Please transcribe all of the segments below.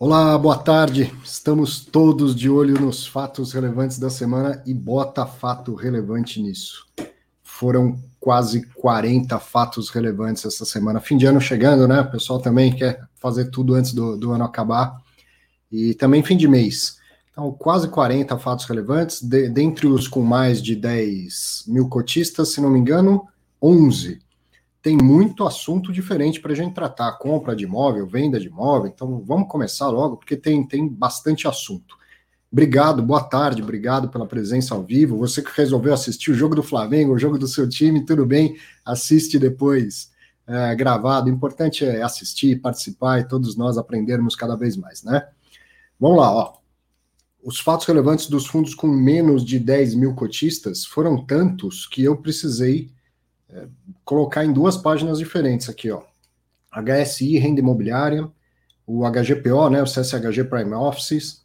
Olá, boa tarde. Estamos todos de olho nos fatos relevantes da semana e bota fato relevante nisso. Foram quase 40 fatos relevantes essa semana. Fim de ano chegando, né? O pessoal também quer fazer tudo antes do, do ano acabar. E também fim de mês. Então, quase 40 fatos relevantes, de, dentre os com mais de 10 mil cotistas, se não me engano, 11 tem muito assunto diferente para a gente tratar, compra de imóvel, venda de imóvel, então vamos começar logo, porque tem, tem bastante assunto. Obrigado, boa tarde, obrigado pela presença ao vivo. Você que resolveu assistir o jogo do Flamengo, o jogo do seu time, tudo bem, assiste depois é, gravado. O importante é assistir, participar e todos nós aprendermos cada vez mais, né? Vamos lá, ó. Os fatos relevantes dos fundos com menos de 10 mil cotistas foram tantos que eu precisei colocar em duas páginas diferentes aqui, ó. HSI, renda imobiliária, o HGPO, né, o CSHG Prime Offices,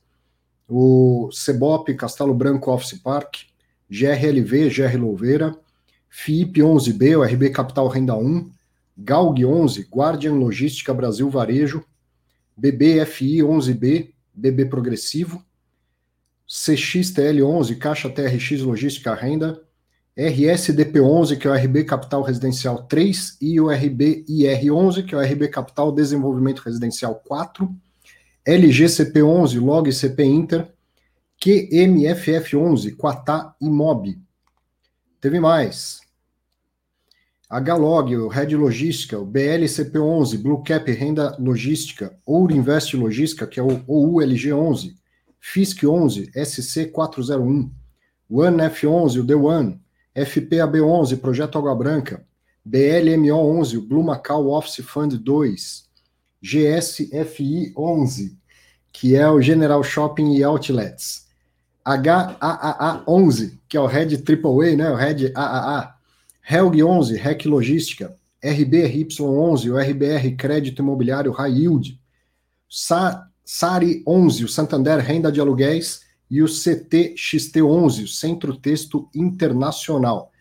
o CEBOP, Castelo Branco Office Park, GRLV, GR Louveira, FIP 11B, o RB Capital Renda 1, GALG 11, Guardian Logística Brasil Varejo, BBFI 11B, BB Progressivo, CXTL 11, Caixa TRX Logística Renda, RSDP11, que é o RB Capital Residencial 3, e o RBIR11, que é o RB Capital Desenvolvimento Residencial 4, LGCP11, Log CP Inter, QMFF11, Quatá MOB. Teve mais. HLog, o Red Logística, o BLCP11, Blue Cap Renda Logística, Ouro Invest Logística, que é o OULG11, FISC11, SC401, OneF11, o The One, FPAB11, Projeto Água Branca, BLMO11, o Blue Macau Office Fund 2, GSFI11, que é o General Shopping e Outlets, HAAA11, que é o Red AAA, né, o Red AAA, Helg 11, REC Logística, RBRY11, o RBR Crédito Imobiliário High Yield, Sa SARI 11, o Santander Renda de Aluguéis, e o CTXT11, o Centro Texto Internacional.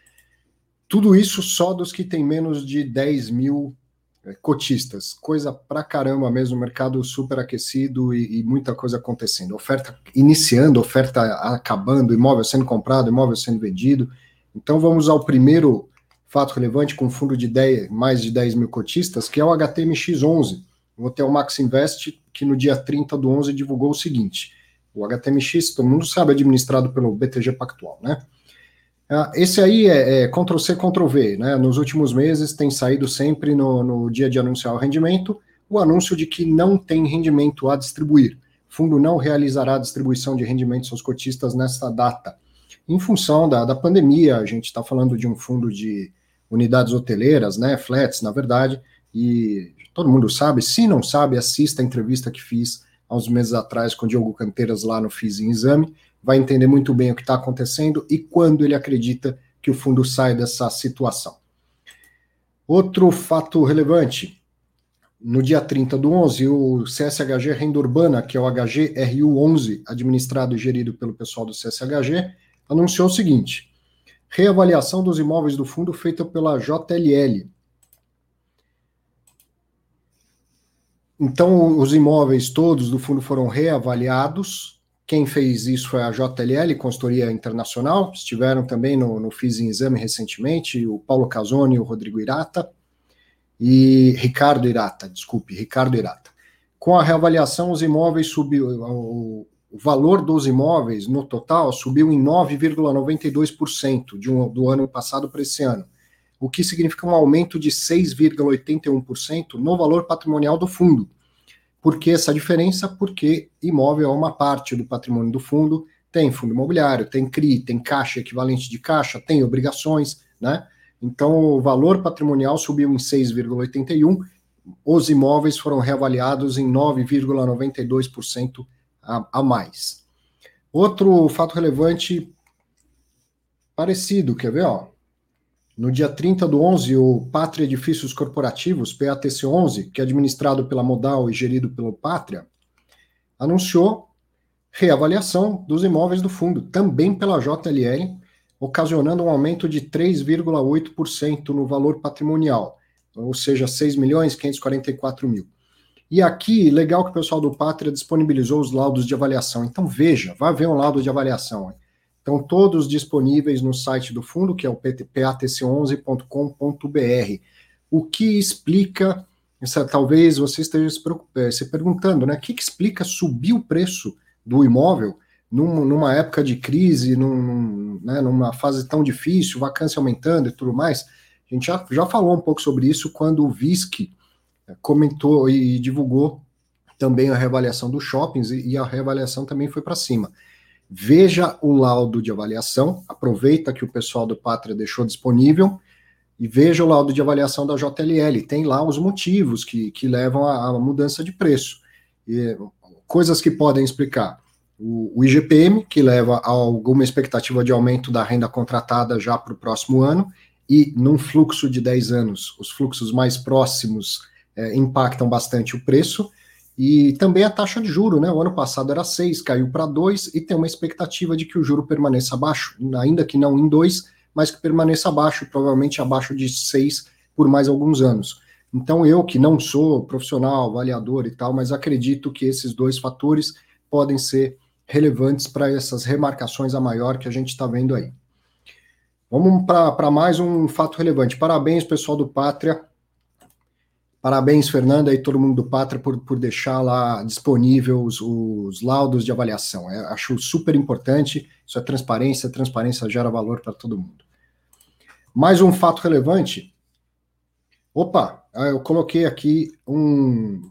Tudo isso só dos que tem menos de 10 mil é, cotistas. Coisa pra caramba mesmo, mercado super aquecido e, e, muita coisa acontecendo. Oferta iniciando, oferta acabando, imóvel sendo comprado, imóvel sendo vendido. Então vamos ao primeiro fato relevante com fundo de 10, mais de 10 mil cotistas, que é o HTMX11. O Hotel Max Invest, que no dia 30 do 11 divulgou o seguinte o HTMX, todo mundo sabe, administrado pelo BTG Pactual, né? Ah, esse aí é, é Ctrl-C, Ctrl-V, né? Nos últimos meses tem saído sempre no, no dia de anunciar o rendimento, o anúncio de que não tem rendimento a distribuir. O fundo não realizará a distribuição de rendimentos aos cotistas nesta data. Em função da, da pandemia, a gente está falando de um fundo de unidades hoteleiras, né? Flats, na verdade, e todo mundo sabe. Se não sabe, assista a entrevista que fiz há uns meses atrás com o Diogo Canteiras lá no Fiz em Exame, vai entender muito bem o que está acontecendo e quando ele acredita que o fundo sai dessa situação. Outro fato relevante, no dia 30 do 11, o CSHG Renda Urbana, que é o HGRU11, administrado e gerido pelo pessoal do CSHG, anunciou o seguinte: reavaliação dos imóveis do fundo feita pela JLL, Então, os imóveis todos do fundo foram reavaliados. Quem fez isso foi a JLL, Consultoria Internacional. Estiveram também no, no em Exame recentemente, o Paulo Casoni o Rodrigo Irata. E Ricardo Irata, desculpe, Ricardo Irata. Com a reavaliação, os imóveis subiu, o, o valor dos imóveis no total subiu em 9,92% de um, do ano passado para esse ano o que significa um aumento de 6,81% no valor patrimonial do fundo. Por que essa diferença? Porque imóvel é uma parte do patrimônio do fundo, tem fundo imobiliário, tem CRI, tem caixa equivalente de caixa, tem obrigações, né? Então o valor patrimonial subiu em 6,81, os imóveis foram reavaliados em 9,92% a, a mais. Outro fato relevante parecido, quer ver, ó? No dia 30 do 11, o Pátria Edifícios Corporativos, PATC11, que é administrado pela Modal e gerido pelo Pátria, anunciou reavaliação dos imóveis do fundo, também pela JLL, ocasionando um aumento de 3,8% no valor patrimonial, ou seja, 6 milhões 544 mil. E aqui, legal que o pessoal do Pátria disponibilizou os laudos de avaliação. Então veja, vá ver um laudo de avaliação. Então, todos disponíveis no site do fundo, que é o patc11.com.br. O que explica, essa, talvez você esteja se, eh, se perguntando, né? O que, que, explica subir o preço do imóvel num, numa época de crise, num, né, numa fase tão difícil, vacância aumentando e tudo mais? A gente já, já falou um pouco sobre isso quando o VISC comentou e divulgou também a reavaliação dos shoppings e a reavaliação também foi para cima. Veja o laudo de avaliação, aproveita que o pessoal do Pátria deixou disponível e veja o laudo de avaliação da JLL. Tem lá os motivos que, que levam à, mudança de preço. E, coisas que podem explicar. O, o IGPM, que leva a alguma expectativa de aumento da renda contratada já para o próximo ano, e num fluxo de 10 anos, os fluxos mais próximos é, impactam bastante o preço. E também a taxa de juro, né? O ano passado era 6, caiu para 2 e tem uma expectativa de que o juro permaneça abaixo, ainda que não em 2, mas que permaneça abaixo, provavelmente abaixo de 6 por mais alguns anos. Então, eu que não sou profissional, avaliador e tal, mas acredito que esses dois fatores podem ser relevantes para essas remarcações a maior que a gente está vendo aí. Vamos para mais um fato relevante. Parabéns, pessoal do Pátria, Parabéns, Fernanda, e todo mundo do Pátria, por, por deixar lá disponível os, os laudos de avaliação. É, acho super importante. Isso é transparência, transparência gera valor para todo mundo. Mais um fato relevante. Opa, ah, eu coloquei aqui um,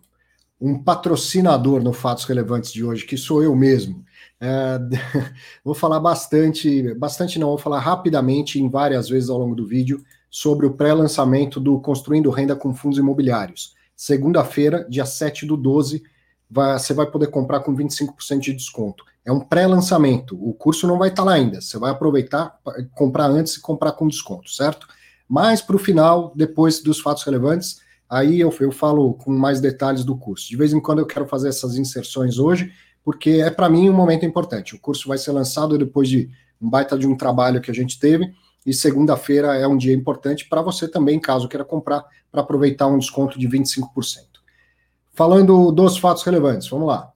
um patrocinador no Fatos Relevantes de hoje, que sou eu mesmo. É, vou falar bastante, bastante não, vou falar rapidamente em várias vezes ao longo do vídeo sobre o pré-lançamento do Construindo Renda com Fundos Imobiliários. Segunda-feira, dia 7 do 12, vai, você vai poder comprar com 25% de desconto. É um pré-lançamento, o curso não vai estar lá ainda. Você vai aproveitar, comprar antes e comprar com desconto, certo? Mas para o final, depois dos fatos relevantes, aí eu, eu falo com mais detalhes do curso. De vez em quando eu quero fazer essas inserções hoje, porque é para mim um momento importante. O curso vai ser lançado depois de um baita de um trabalho que a gente teve e segunda-feira é um dia importante para você também, caso queira comprar, para aproveitar um desconto de 25%. Falando dos fatos relevantes, vamos lá.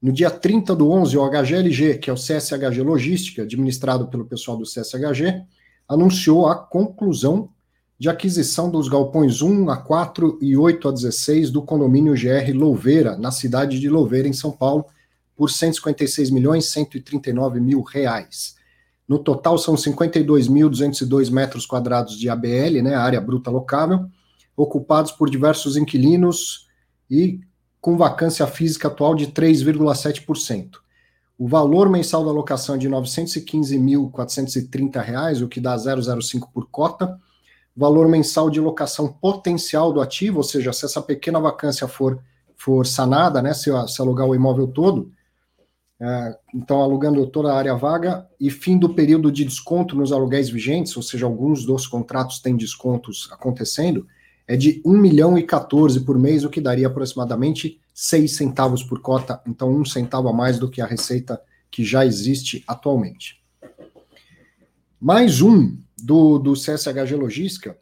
No dia 30 do 11, o HGLG, que é o CSHG Logística, administrado pelo pessoal do CSHG, anunciou a conclusão de aquisição dos galpões 1 a 4 e 8 a 16 do condomínio GR Louveira, na cidade de Louveira, em São Paulo, por 156 milhões 139 mil reais. No total, são 52.202 metros quadrados de ABL, né, área bruta locável, ocupados por diversos inquilinos e com vacância física atual de 3,7%. O valor mensal da locação é de R$ 915.430, o que dá 0,05 por cota. Valor mensal de locação potencial do ativo, ou seja, se essa pequena vacância for, for sanada, né, se, se alugar o imóvel todo, então, alugando toda a área vaga e fim do período de desconto nos aluguéis vigentes, ou seja, alguns dos contratos têm descontos acontecendo, é de 1 milhão e 14 por mês, o que daria aproximadamente 6 centavos por cota, então um centavo a mais do que a receita que já existe atualmente. Mais um do, do CSHG Logística.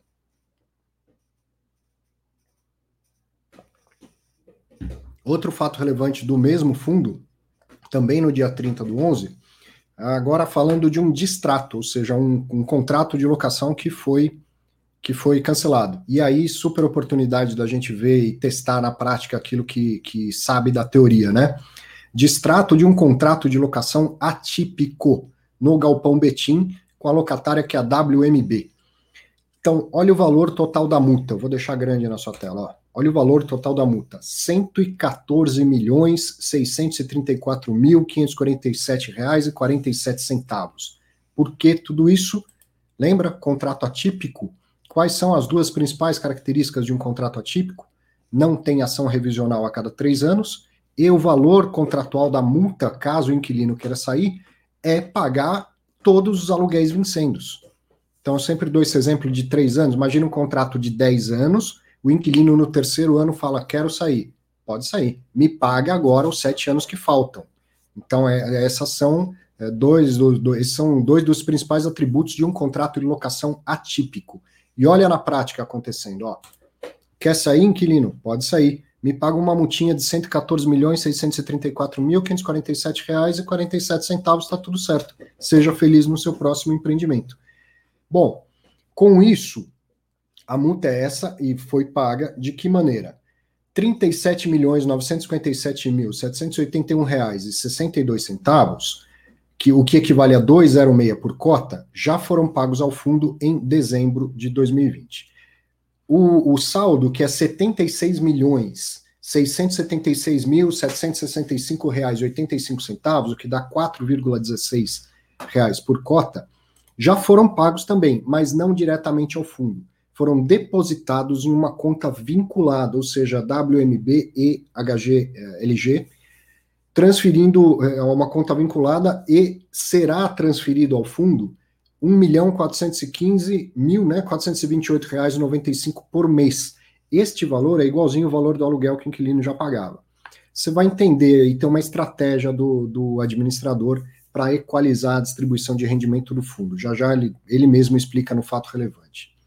Outro fato relevante do mesmo fundo também no dia 30 do 11, agora falando de um distrato, ou seja, um, um contrato de locação que foi que foi cancelado. E aí, super oportunidade da gente ver e testar na prática aquilo que, que sabe da teoria, né? Distrato de um contrato de locação atípico no Galpão Betim, com a locatária que é a WMB. Então, olha o valor total da multa. Eu vou deixar grande na sua tela. Ó. Olha o valor total da multa: 114 milhões 634 mil 547 reais e 47 centavos. Por que tudo isso? Lembra? Contrato atípico. Quais são as duas principais características de um contrato atípico? Não tem ação revisional a cada três anos e o valor contratual da multa, caso o inquilino queira sair, é pagar todos os aluguéis vincendos. Então, eu sempre dou esse exemplo de três anos. Imagina um contrato de 10 anos o inquilino no terceiro ano fala: quero sair. Pode sair. Me pague agora os sete anos que faltam. Então, é, é essas são é, dois, do, do, esses são dois dos principais atributos de um contrato de locação atípico. E olha na prática acontecendo, ó. Quer sair, inquilino? Pode sair. me paga uma multinha de 114 milhões 634 mil 547 reais e 47 centavos, está tudo certo. Seja feliz no seu próximo empreendimento. Bom, com isso, a multa é essa e foi paga de que maneira? 37 milhões 957 mil 781 reais e 62 centavos, que o que equivale a 2,06 por cota, já foram pagos ao fundo em dezembro de 2020 o, o saldo, que é 76 milhões 676 mil 765 reais 85 centavos, o que dá 4,16 reais por cota, já foram pagos também, mas não diretamente ao fundo. Foram depositados em uma conta vinculada, ou seja, WMB e HGLG, transferindo é, uma conta vinculada e será transferido ao fundo 1 milhão 415 mil, né, 428 reais 95 por mês. Este valor é igualzinho ao valor do aluguel que o inquilino já pagava. Você vai entender e ter uma estratégia do, do administrador para equalizar a distribuição de rendimento do fundo. Já já ele, ele mesmo explica no fato relevante.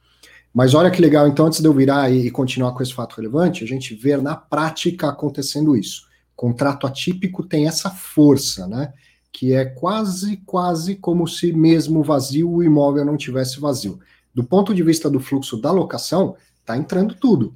Mas olha que legal, então, antes de eu virar e, continuar com esse fato relevante, a gente vê na prática acontecendo isso. Contrato atípico tem essa força, né? que é quase, quase como se mesmo vazio o imóvel não tivesse vazio. Do ponto de vista do fluxo da locação, está entrando tudo.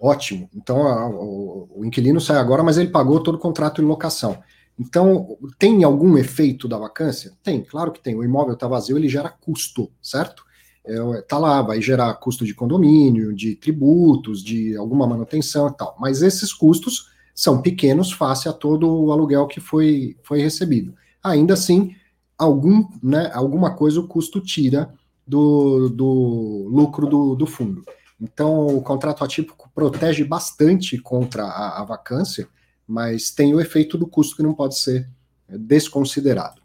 Ótimo. Então, a, o, o, inquilino sai agora, mas ele pagou todo o contrato de locação. Então, tem algum efeito da vacância? Tem, claro que tem. O imóvel está vazio, ele gera custo, certo? É, tá lá, vai gerar custo de condomínio, de tributos, de alguma manutenção e tal. Mas esses custos são pequenos face a todo o aluguel que foi, foi recebido. Ainda assim, algum, né, alguma coisa o custo tira do, do lucro do, do fundo. Então, o contrato atípico protege bastante contra a, a vacância, mas tem o efeito do custo que não pode ser desconsiderado.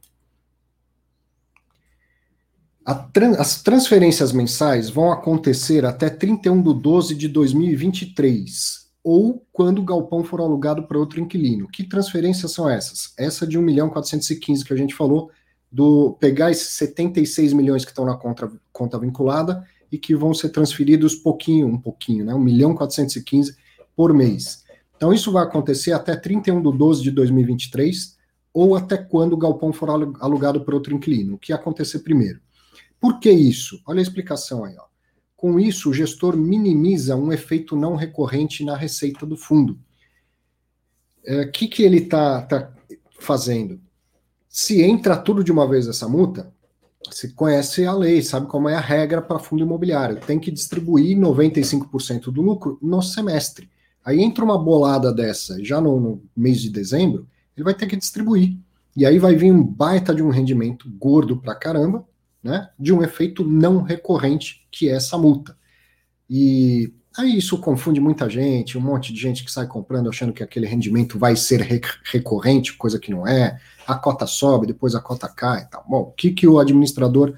Tran as transferências mensais vão acontecer até 31 de 12 de 2023 ou quando o galpão for alugado para outro inquilino. Que transferências são essas? Essa de 1 milhão 415 que a gente falou, do pegar esses 76 milhões que estão na conta, conta vinculada e que vão ser transferidos pouquinho, um pouquinho, né? 1 milhão 415 por mês. Então isso vai acontecer até 31 de 12 de 2023 ou até quando o galpão for alugado para outro inquilino. O que acontecer primeiro? Por que isso? Olha a explicação aí, ó. Com isso, o gestor minimiza um efeito não recorrente na receita do fundo. O é, que, que ele está tá fazendo? Se entra tudo de uma vez essa multa, você conhece a lei, sabe como é a regra para fundo imobiliário. Tem que distribuir 95% do lucro no semestre. Aí entra uma bolada dessa, já no, no, mês de dezembro, ele vai ter que distribuir. E aí vai vir um baita de um rendimento gordo pra caramba, né, de um efeito não recorrente, que é essa multa. E aí isso confunde muita gente, um monte de gente que sai comprando achando que aquele rendimento vai ser recorrente, coisa que não é, a cota sobe, depois a cota cai e tal. Bom, o que, que o administrador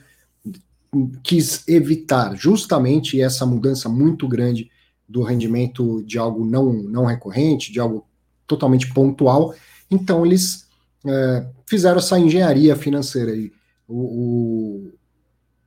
quis evitar? Justamente essa mudança muito grande do rendimento de algo não, não recorrente, de algo totalmente pontual. Então, eles é, fizeram essa engenharia financeira aí o, o,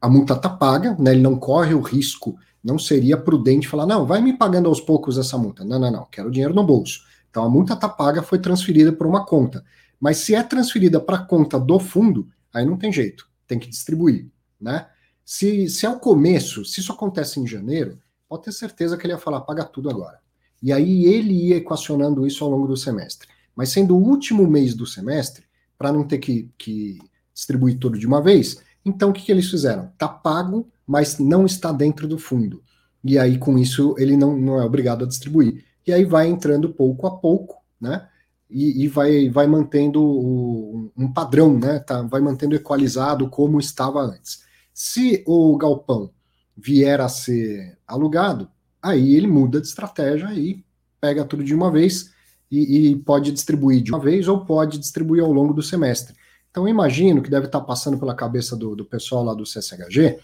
a multa está paga, né, ele não corre o risco, não seria prudente falar, não, vai me pagando aos poucos essa multa. Não, não, não, quero dinheiro no bolso. Então a multa está paga, foi transferida para uma conta. Mas se é transferida para a conta do fundo, aí não tem jeito, tem que distribuir, né? Se, se é o começo, se isso acontece em janeiro, pode ter certeza que ele ia falar, paga tudo agora. E aí ele ia equacionando isso ao longo do semestre. Mas sendo o último mês do semestre, para não ter que, que distribuir tudo de uma vez. Então, o que, que eles fizeram? Está pago, mas não está dentro do fundo. E aí, com isso, ele não, não é obrigado a distribuir. E aí vai entrando pouco a pouco, né? E, e vai, vai mantendo o, um padrão, né? Tá, vai mantendo equalizado como estava antes. Se o galpão vier a ser alugado, aí ele muda de estratégia e pega tudo de uma vez e, e pode distribuir de uma vez ou pode distribuir ao longo do semestre. Então, imagino que deve estar passando pela cabeça do, do pessoal lá do CSHG,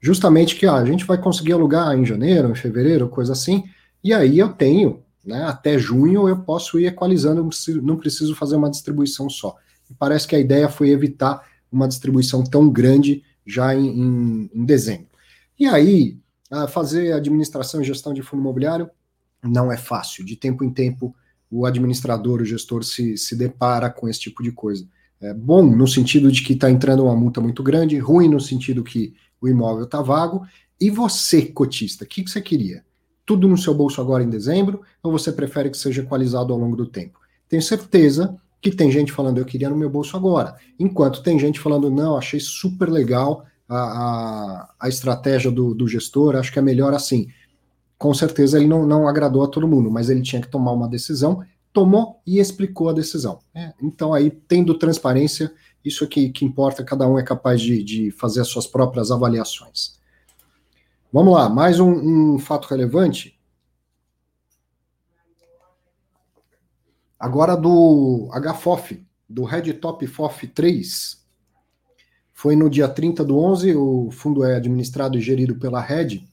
justamente que ah, a gente vai conseguir alugar em janeiro, em fevereiro, coisa assim, e aí eu tenho, né, até junho eu posso ir equalizando, não preciso fazer uma distribuição só. E parece que a ideia foi evitar uma distribuição tão grande já em, em, em dezembro. E aí, fazer administração e gestão de fundo imobiliário não é fácil. De tempo em tempo, o administrador, o gestor se, se depara com esse tipo de coisa. É bom no sentido de que está entrando uma multa muito grande, ruim no sentido que o imóvel está vago. E você, cotista, o que, que você queria? Tudo no seu bolso agora em dezembro, ou você prefere que seja equalizado ao longo do tempo? Tenho certeza que tem gente falando, eu queria no meu bolso agora. Enquanto tem gente falando, não, achei super legal a, a, a estratégia do, do gestor, acho que é melhor assim. Com certeza ele não, não agradou a todo mundo, mas ele tinha que tomar uma decisão tomou e explicou a decisão. É, então, aí, tendo transparência, isso é que, que importa, cada um é capaz de, de fazer as suas próprias avaliações. Vamos lá, mais um, um fato relevante. Agora do HFOF, do Red Top FOF 3. Foi no dia 30 do 11, o fundo é administrado e gerido pela Red.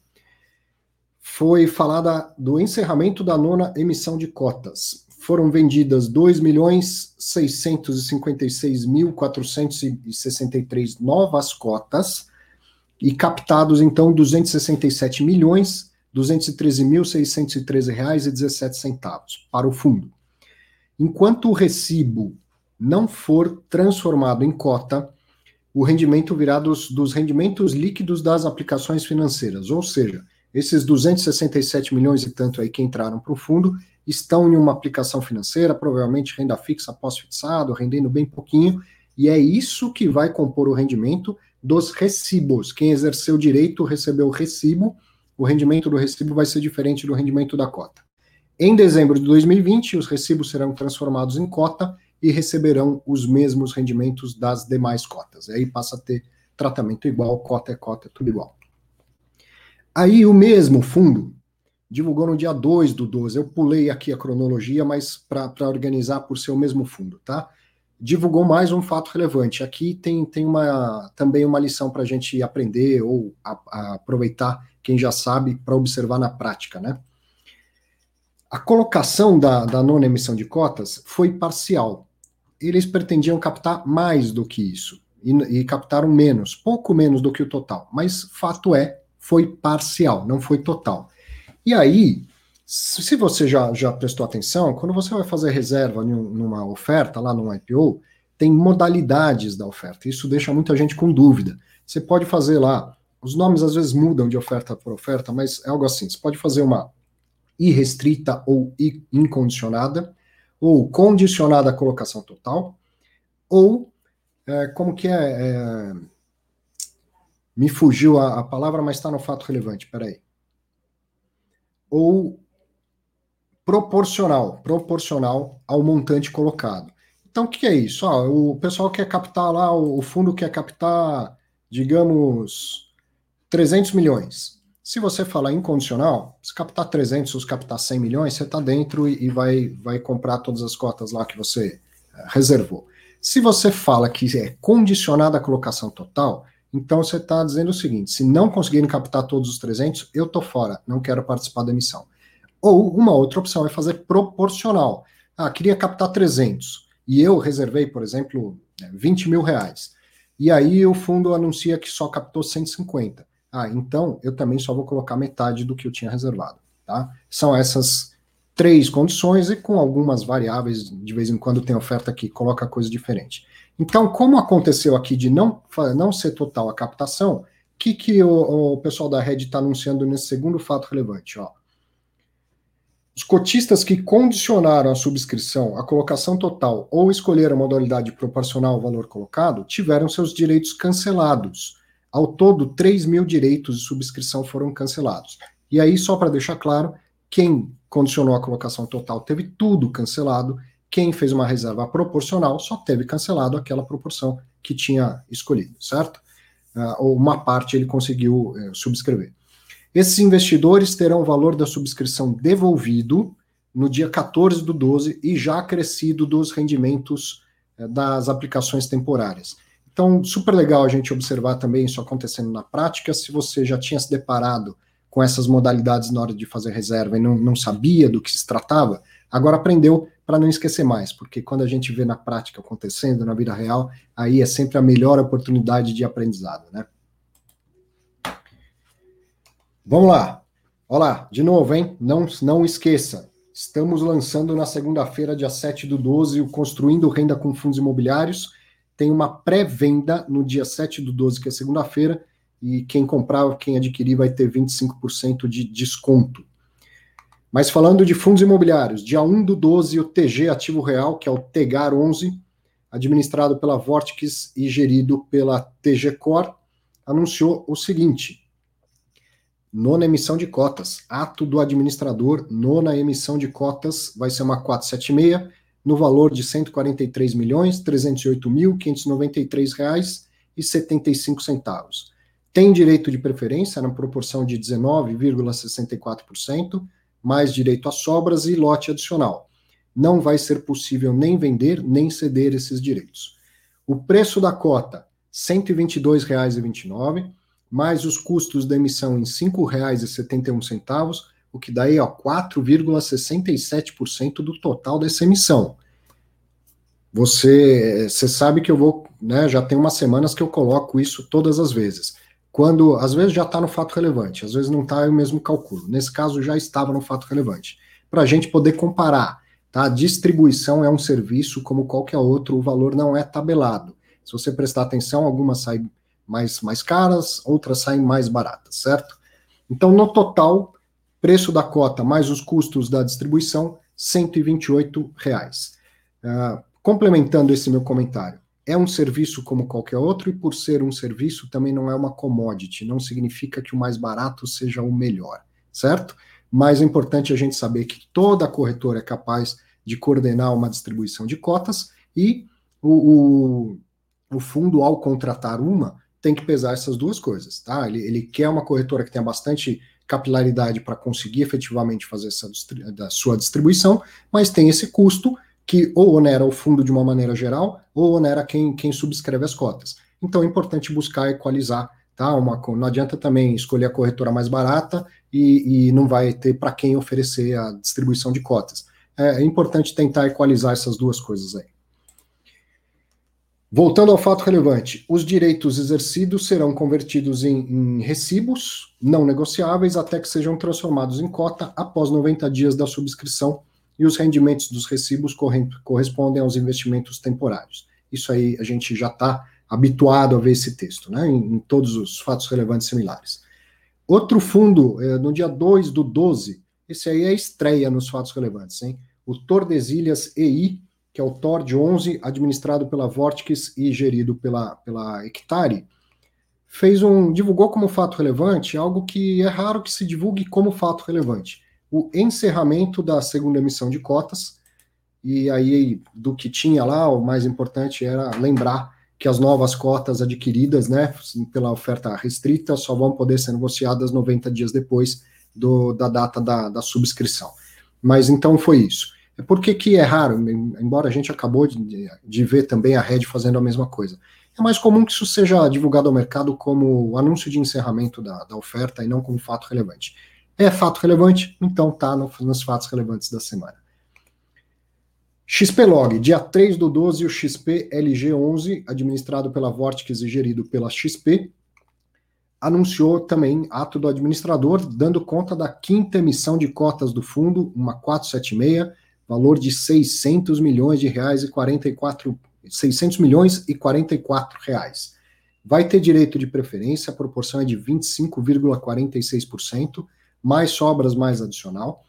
Foi falada do encerramento da nona emissão de cotas foram vendidas 2.656.463 novas cotas e captados, então, 267 milhões 213.613 reais e 17 centavos para o fundo. Enquanto o recibo não for transformado em cota, o rendimento virá dos, dos rendimentos líquidos das aplicações financeiras, ou seja, esses 267 milhões e tanto aí que entraram para o fundo estão em uma aplicação financeira, provavelmente renda fixa pós-fixado, rendendo bem pouquinho, e é isso que vai compor o rendimento dos recibos. Quem exerceu o direito recebeu o recibo, o rendimento do recibo vai ser diferente do rendimento da cota. Em dezembro de 2020, os recibos serão transformados em cota e receberão os mesmos rendimentos das demais cotas. Aí passa a ter tratamento igual, cota é cota, é tudo igual. Aí o mesmo fundo divulgou no dia 2 do 12. Eu pulei aqui a cronologia, mas para organizar por ser o mesmo fundo, tá? Divulgou mais um fato relevante. Aqui tem, tem uma, também uma lição para a gente aprender ou a, a aproveitar quem já sabe para observar na prática, né? A colocação da, da nona emissão de cotas foi parcial. Eles pretendiam captar mais do que isso e, e captaram menos, pouco menos do que o total. Mas fato é, foi parcial, não foi total. E aí, se você já, já prestou atenção, quando você vai fazer reserva numa oferta, lá no IPO, tem modalidades da oferta. Isso deixa muita gente com dúvida. Você pode fazer lá, os nomes às vezes mudam de oferta por oferta, mas é algo assim. Você pode fazer uma irrestrita ou incondicionada, ou condicionada à colocação total, ou é, como que é, é, me fugiu a, a palavra, mas está no fato relevante. Peraí ou proporcional, proporcional ao montante colocado. Então, o que é isso? Ah, o pessoal quer captar lá, o fundo quer captar, digamos, 300 milhões. Se você falar incondicional, se captar 300, se captar 100 milhões, você está dentro e, vai, vai comprar todas as cotas lá que você eh, reservou. Se você fala que é condicionada a colocação total, então você está dizendo o seguinte: se não conseguirem captar todos os 300, eu tô fora, não quero participar da emissão. Ou uma outra opção é fazer proporcional. Ah, queria captar 300 e eu reservei, por exemplo, 20 mil reais. E aí o fundo anuncia que só captou 150. Ah, então eu também só vou colocar metade do que eu tinha reservado. Tá? São essas três condições e com algumas variáveis, de vez em quando tem oferta que coloca coisa diferente. Então, como aconteceu aqui de não, não ser total a captação, o que, que o, o pessoal da Red está anunciando nesse segundo fato relevante? Ó. Os cotistas que condicionaram a subscrição à colocação total ou escolheram modalidade proporcional ao valor colocado tiveram seus direitos cancelados. Ao todo, 3 mil direitos de subscrição foram cancelados. E aí, só para deixar claro, quem condicionou a colocação total teve tudo cancelado quem fez uma reserva proporcional só teve cancelado aquela proporção que tinha escolhido, certo? Uh, ou uma parte ele conseguiu uh, subscrever. Esses investidores terão o valor da subscrição devolvido no dia 14 do 12 e já acrescido dos rendimentos uh, das aplicações temporárias. Então, super legal a gente observar também isso acontecendo na prática. Se você já tinha se deparado com essas modalidades na hora de fazer reserva e não, não sabia do que se tratava, agora aprendeu para não esquecer mais, porque quando a gente vê na prática acontecendo, na vida real, aí é sempre a melhor oportunidade de aprendizado, né? Vamos lá. Olá, de novo, hein? Não, não esqueça. Estamos lançando na segunda-feira, dia 7 do 12, o Construindo Renda com Fundos Imobiliários. Tem uma pré-venda no dia 7 do 12, que é segunda-feira, e quem comprar, quem adquirir, vai ter 25% de desconto. Mas falando de fundos imobiliários, dia 1 do 12, o TG Ativo Real, que é o TEGAR 11, administrado pela Vortex e gerido pela TG Core, anunciou o seguinte: nona emissão de cotas, ato do administrador, nona emissão de cotas, vai ser uma 476, no valor de R$ 143 milhões 308 mil 593 reais e 75 centavos. Tem direito de preferência na proporção de 19,64%, mais direito a sobras e lote adicional. Não vai ser possível nem vender nem ceder esses direitos. O preço da cota, R$ 122,29 mais os custos da emissão em R$ 5,71, o que dá aí 4,67% do total dessa emissão. Você, você sabe que eu vou, né, já tem umas semanas que eu coloco isso todas as vezes. Quando, às vezes já está no fato relevante, às vezes não está, o mesmo cálculo. Nesse caso já estava no fato relevante. Para a gente poder comparar, tá? A distribuição é um serviço como qualquer outro, o valor não é tabelado. Se você prestar atenção, algumas saem mais, mais caras, outras saem mais baratas, certo? Então, no total, preço da cota mais os custos da distribuição, 128 reais. Uh, complementando esse meu comentário, é um serviço como qualquer outro, e por ser um serviço, também não é uma commodity, não significa que o mais barato seja o melhor, certo? Mas é importante a gente saber que toda corretora é capaz de coordenar uma distribuição de cotas e o, o, o fundo, ao contratar uma, tem que pesar essas duas coisas, tá? Ele, ele quer uma corretora que tenha bastante capilaridade para conseguir efetivamente fazer essa da sua distribuição, mas tem esse custo que ou onera o fundo de uma maneira geral, ou onera quem, quem subscreve as cotas. Então é importante buscar equalizar, tá? Uma, não adianta também escolher a corretora mais barata e, e não vai ter para quem oferecer a distribuição de cotas. É, é importante tentar equalizar essas duas coisas aí. Voltando ao fato relevante, os direitos exercidos serão convertidos em, em, recibos não negociáveis até que sejam transformados em cota após 90 dias da subscrição e os rendimentos dos recibos correspondem aos investimentos temporários. Isso aí a gente já está habituado a ver esse texto, né, em, em, todos os fatos relevantes similares. Outro fundo, é, no dia 2 do 12, esse aí é estreia nos fatos relevantes, hein? O Tordesilhas EI que é o TORD 11, administrado pela Vortex e gerido pela, pela Hectare, fez um divulgou como fato relevante algo que é raro que se divulgue como fato relevante. O encerramento da segunda emissão de cotas, e aí do que tinha lá, o mais importante era lembrar que as novas cotas adquiridas, né, pela oferta restrita, só vão poder ser negociadas 90 dias depois do, da data da, da subscrição. Mas então foi isso. Por que, que é raro? Embora a gente acabou de, de ver também a Red fazendo a mesma coisa. É mais comum que isso seja divulgado ao mercado como anúncio de encerramento da, da oferta e não como fato relevante. É fato relevante, então tá no, nos fatos relevantes da semana. XPlog, dia 3 do 12, o XP LG11, administrado pela Vortex e gerido pela XP, anunciou também ato do administrador, dando conta da quinta emissão de cotas do fundo, uma 476, valor de 600 milhões de reais e 44 600 milhões e 44 reais. Vai ter direito de preferência, a proporção é de 25,46%, mais sobras mais adicional.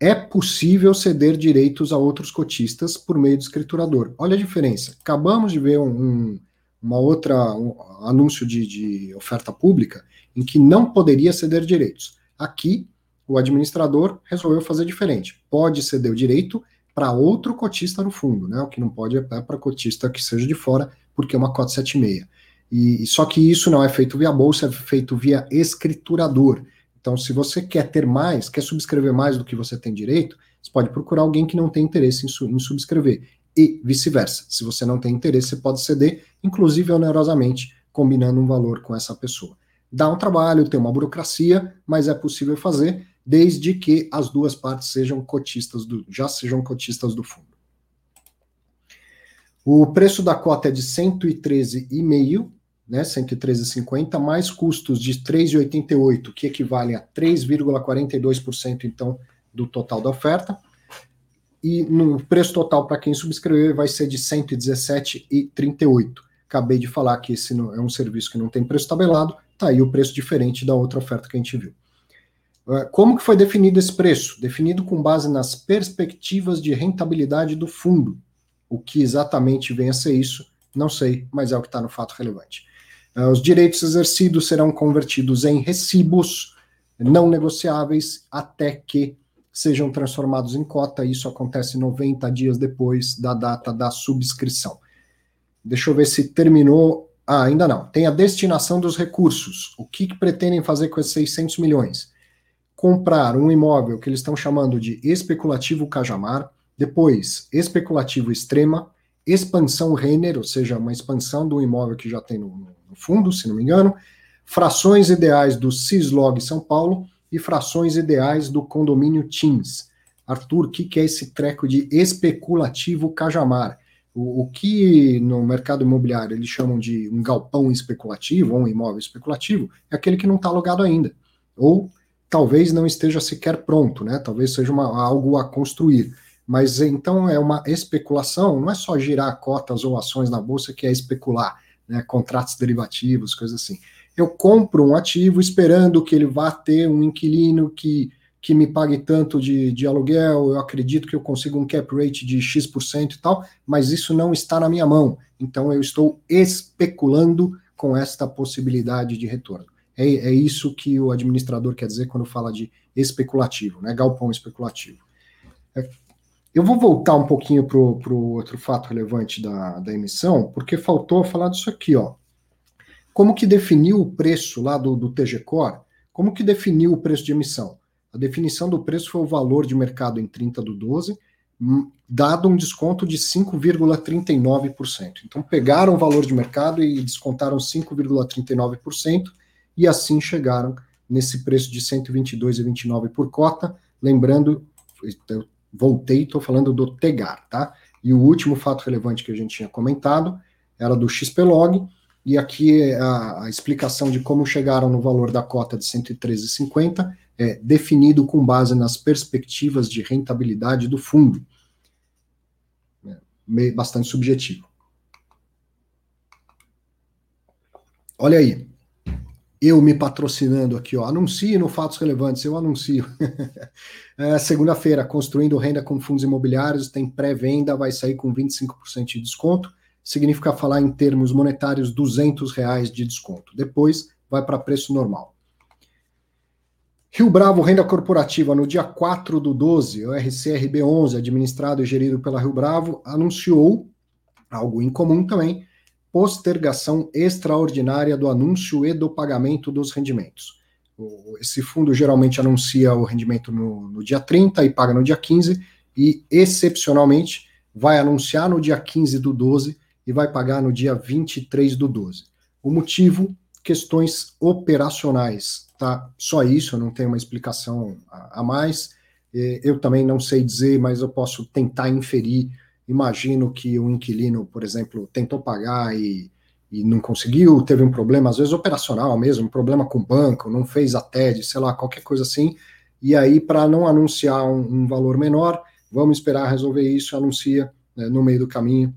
É possível ceder direitos a outros cotistas por meio do escriturador. Olha a diferença. Acabamos de ver um, um, uma outra um anúncio de, de oferta pública em que não poderia ceder direitos. Aqui o administrador resolveu fazer diferente. Pode ceder o direito para outro cotista no fundo, né? O que não pode é para cotista que seja de fora, porque é uma cota 76. E, e só que isso não é feito via bolsa, é feito via escriturador. Então, se você quer ter mais, quer subscrever mais do que você tem direito, você pode procurar alguém que não tem interesse em, su em subscrever. E vice-versa. Se você não tem interesse, você pode ceder, inclusive onerosamente, combinando um valor com essa pessoa. Dá um trabalho, tem uma burocracia, mas é possível fazer desde que as duas partes sejam cotistas do, já sejam cotistas do fundo. O preço da cota é de 113,5, né, 113,50, mais custos de 3,88, que equivalem a 3,42% então do total da oferta. E no preço total para quem subscrever vai ser de 117,38. Acabei de falar que esse é um serviço que não tem preço tabelado, tá aí o preço diferente da outra oferta que a gente viu. É, como que foi definido esse preço? Definido com base nas perspectivas de rentabilidade do fundo. O que exatamente vem a ser isso, não sei, mas é o que está no fato relevante. Uh, os direitos exercidos serão convertidos em recibos não negociáveis até que sejam transformados em cota. Isso acontece 90 dias depois da data da subscrição. Deixa eu ver se terminou. Ah, ainda não. Tem a destinação dos recursos. O que, que pretendem fazer com esses 600 milhões? Comprar um imóvel que eles estão chamando de especulativo Cajamar, depois especulativo Extrema, expansão Renner, ou seja, uma expansão do imóvel que já tem no fundo, se não me engano, frações ideais do Cislog São Paulo e frações ideais do condomínio Teams. Arthur, o que, que é esse treco de especulativo Cajamar? O, o, que no mercado imobiliário eles chamam de um galpão especulativo ou um imóvel especulativo é aquele que não está alugado ainda. Ou talvez não esteja sequer pronto, né? Talvez seja uma, algo a construir. Mas então é uma especulação, não é só girar cotas ou ações na bolsa que é especular, né? Contratos derivativos, coisas assim. Eu compro um ativo esperando que ele vá ter um inquilino que, que me pague tanto de, de aluguel, eu acredito que eu consigo um cap rate de X% e tal, mas isso não está na minha mão. Então eu estou especulando com esta possibilidade de retorno. É, é isso que o administrador quer dizer quando fala de especulativo, né? Galpão especulativo. É, eu vou voltar um pouquinho para o outro fato relevante da, da emissão, porque faltou falar disso aqui, ó. Como que definiu o preço lá do, do TG Core? Como que definiu o preço de emissão? A definição do preço foi o valor de mercado em 30 do 12, hum, dado um desconto de 5,39%. Então pegaram o valor de mercado e descontaram 5,39% e assim chegaram nesse preço de 122,29 por cota. Lembrando, voltei, estou falando do Tegar, tá? E o último fato relevante que a gente tinha comentado era do XPlog, e aqui a, a explicação de como chegaram no valor da cota de 113,50 é definido com base nas perspectivas de rentabilidade do fundo. É, bastante subjetivo. Olha aí, eu me patrocinando aqui, ó, anuncie no Fatos Relevantes, eu anuncio. é, Segunda-feira, construindo renda com fundos imobiliários, tem pré-venda, vai sair com 25% de desconto, significa falar em termos monetários 200 reais de desconto. Depois vai para preço normal. Rio Bravo Renda Corporativa, no dia 4 do 12, o RCRB11, administrado e gerido pela Rio Bravo, anunciou, algo incomum também, postergação extraordinária do anúncio e do pagamento dos rendimentos. Esse fundo geralmente anuncia o rendimento no, no, dia 30 e paga no dia 15, e excepcionalmente vai anunciar no dia 15 do 12 e vai pagar no dia 23 do 12. O motivo, questões operacionais, tá? Só isso, eu não tenho uma explicação a, a mais. Eu também não sei dizer, mas eu posso tentar inferir Imagino que o inquilino, por exemplo, tentou pagar e, e não conseguiu, teve um problema, às vezes operacional mesmo, um problema com o banco, não fez a TED, sei lá, qualquer coisa assim. E aí, para não anunciar um, um, valor menor, vamos esperar resolver isso, anuncia né, no meio do caminho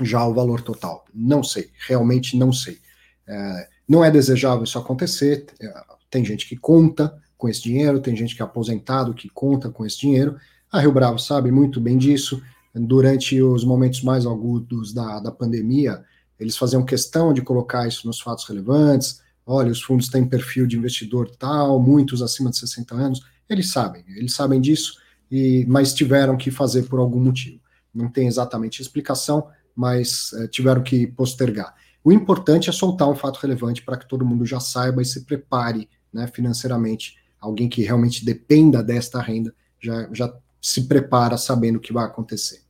já o valor total. Não sei, realmente não sei. É, não é desejável isso acontecer. É, tem gente que conta com esse dinheiro, tem gente que é aposentado que conta com esse dinheiro. A Rio Bravo sabe muito bem disso durante os momentos mais agudos da, da pandemia, eles faziam questão de colocar isso nos fatos relevantes. Olha, os fundos têm perfil de investidor tal, muitos acima de 60 anos. Eles sabem, eles sabem disso, e, mas tiveram que fazer por algum motivo. Não tem exatamente explicação, mas é, tiveram que postergar. O importante é soltar um fato relevante para que todo mundo já saiba e se prepare né, financeiramente. Alguém que realmente dependa desta renda já, já se prepara sabendo o que vai acontecer.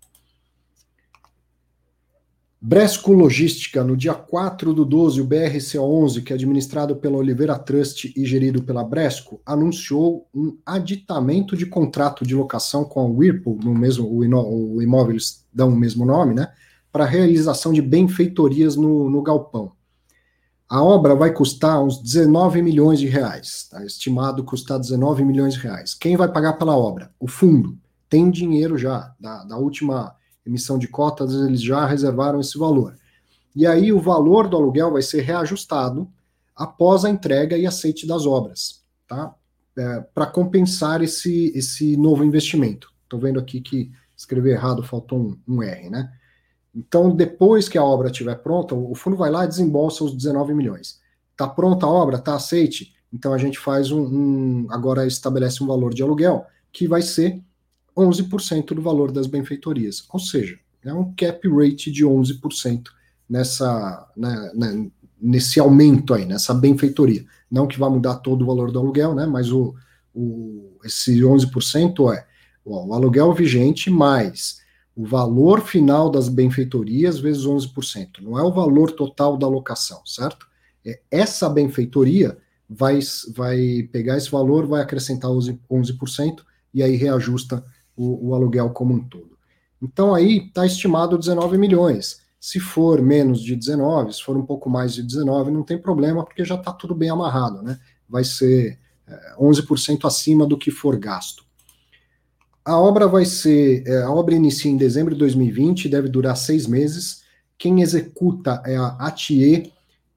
Bresco Logística, no dia 4 do 12, o BRC11, que é administrado pela Oliveira Trust e gerido pela Bresco, anunciou um aditamento de contrato de locação com a Whirlpool, no mesmo, o, imóvel dão o mesmo nome, né, para realização de benfeitorias no, no galpão. A obra vai custar uns 19 milhões de reais, tá? estimado custar 19 milhões de reais. Quem vai pagar pela obra? O fundo. Tem dinheiro já, da, da última emissão de cotas, eles já reservaram esse valor. E aí o valor do aluguel vai ser reajustado após a entrega e aceite das obras, tá? É, Para compensar esse, esse novo investimento. Estou vendo aqui que escrevi errado, faltou um, um R, né? Então, depois que a obra estiver pronta, o fundo vai lá e desembolsa os 19 milhões. Está pronta a obra? Está aceite? Então a gente faz um, um, Agora estabelece um valor de aluguel que vai ser 11% do valor das benfeitorias. Ou seja, é um cap rate de 11% nessa, né, né, nesse aumento aí, nessa benfeitoria. Não que vá mudar todo o valor do aluguel, né? Mas o, o, esse 11% é o, aluguel vigente mais o valor final das benfeitorias vezes 11%. Não é o valor total da locação, certo? É, essa benfeitoria vai, vai pegar esse valor, vai acrescentar 11%, 11% e aí reajusta o, o aluguel como um todo. Então aí está estimado 19 milhões. Se for menos de 19, se for um pouco mais de 19, não tem problema, porque já está tudo bem amarrado, né? Vai ser é, 11% acima do que for gasto. A obra vai ser. É, a obra inicia em dezembro de 2020, deve durar seis meses. Quem executa é a Atier.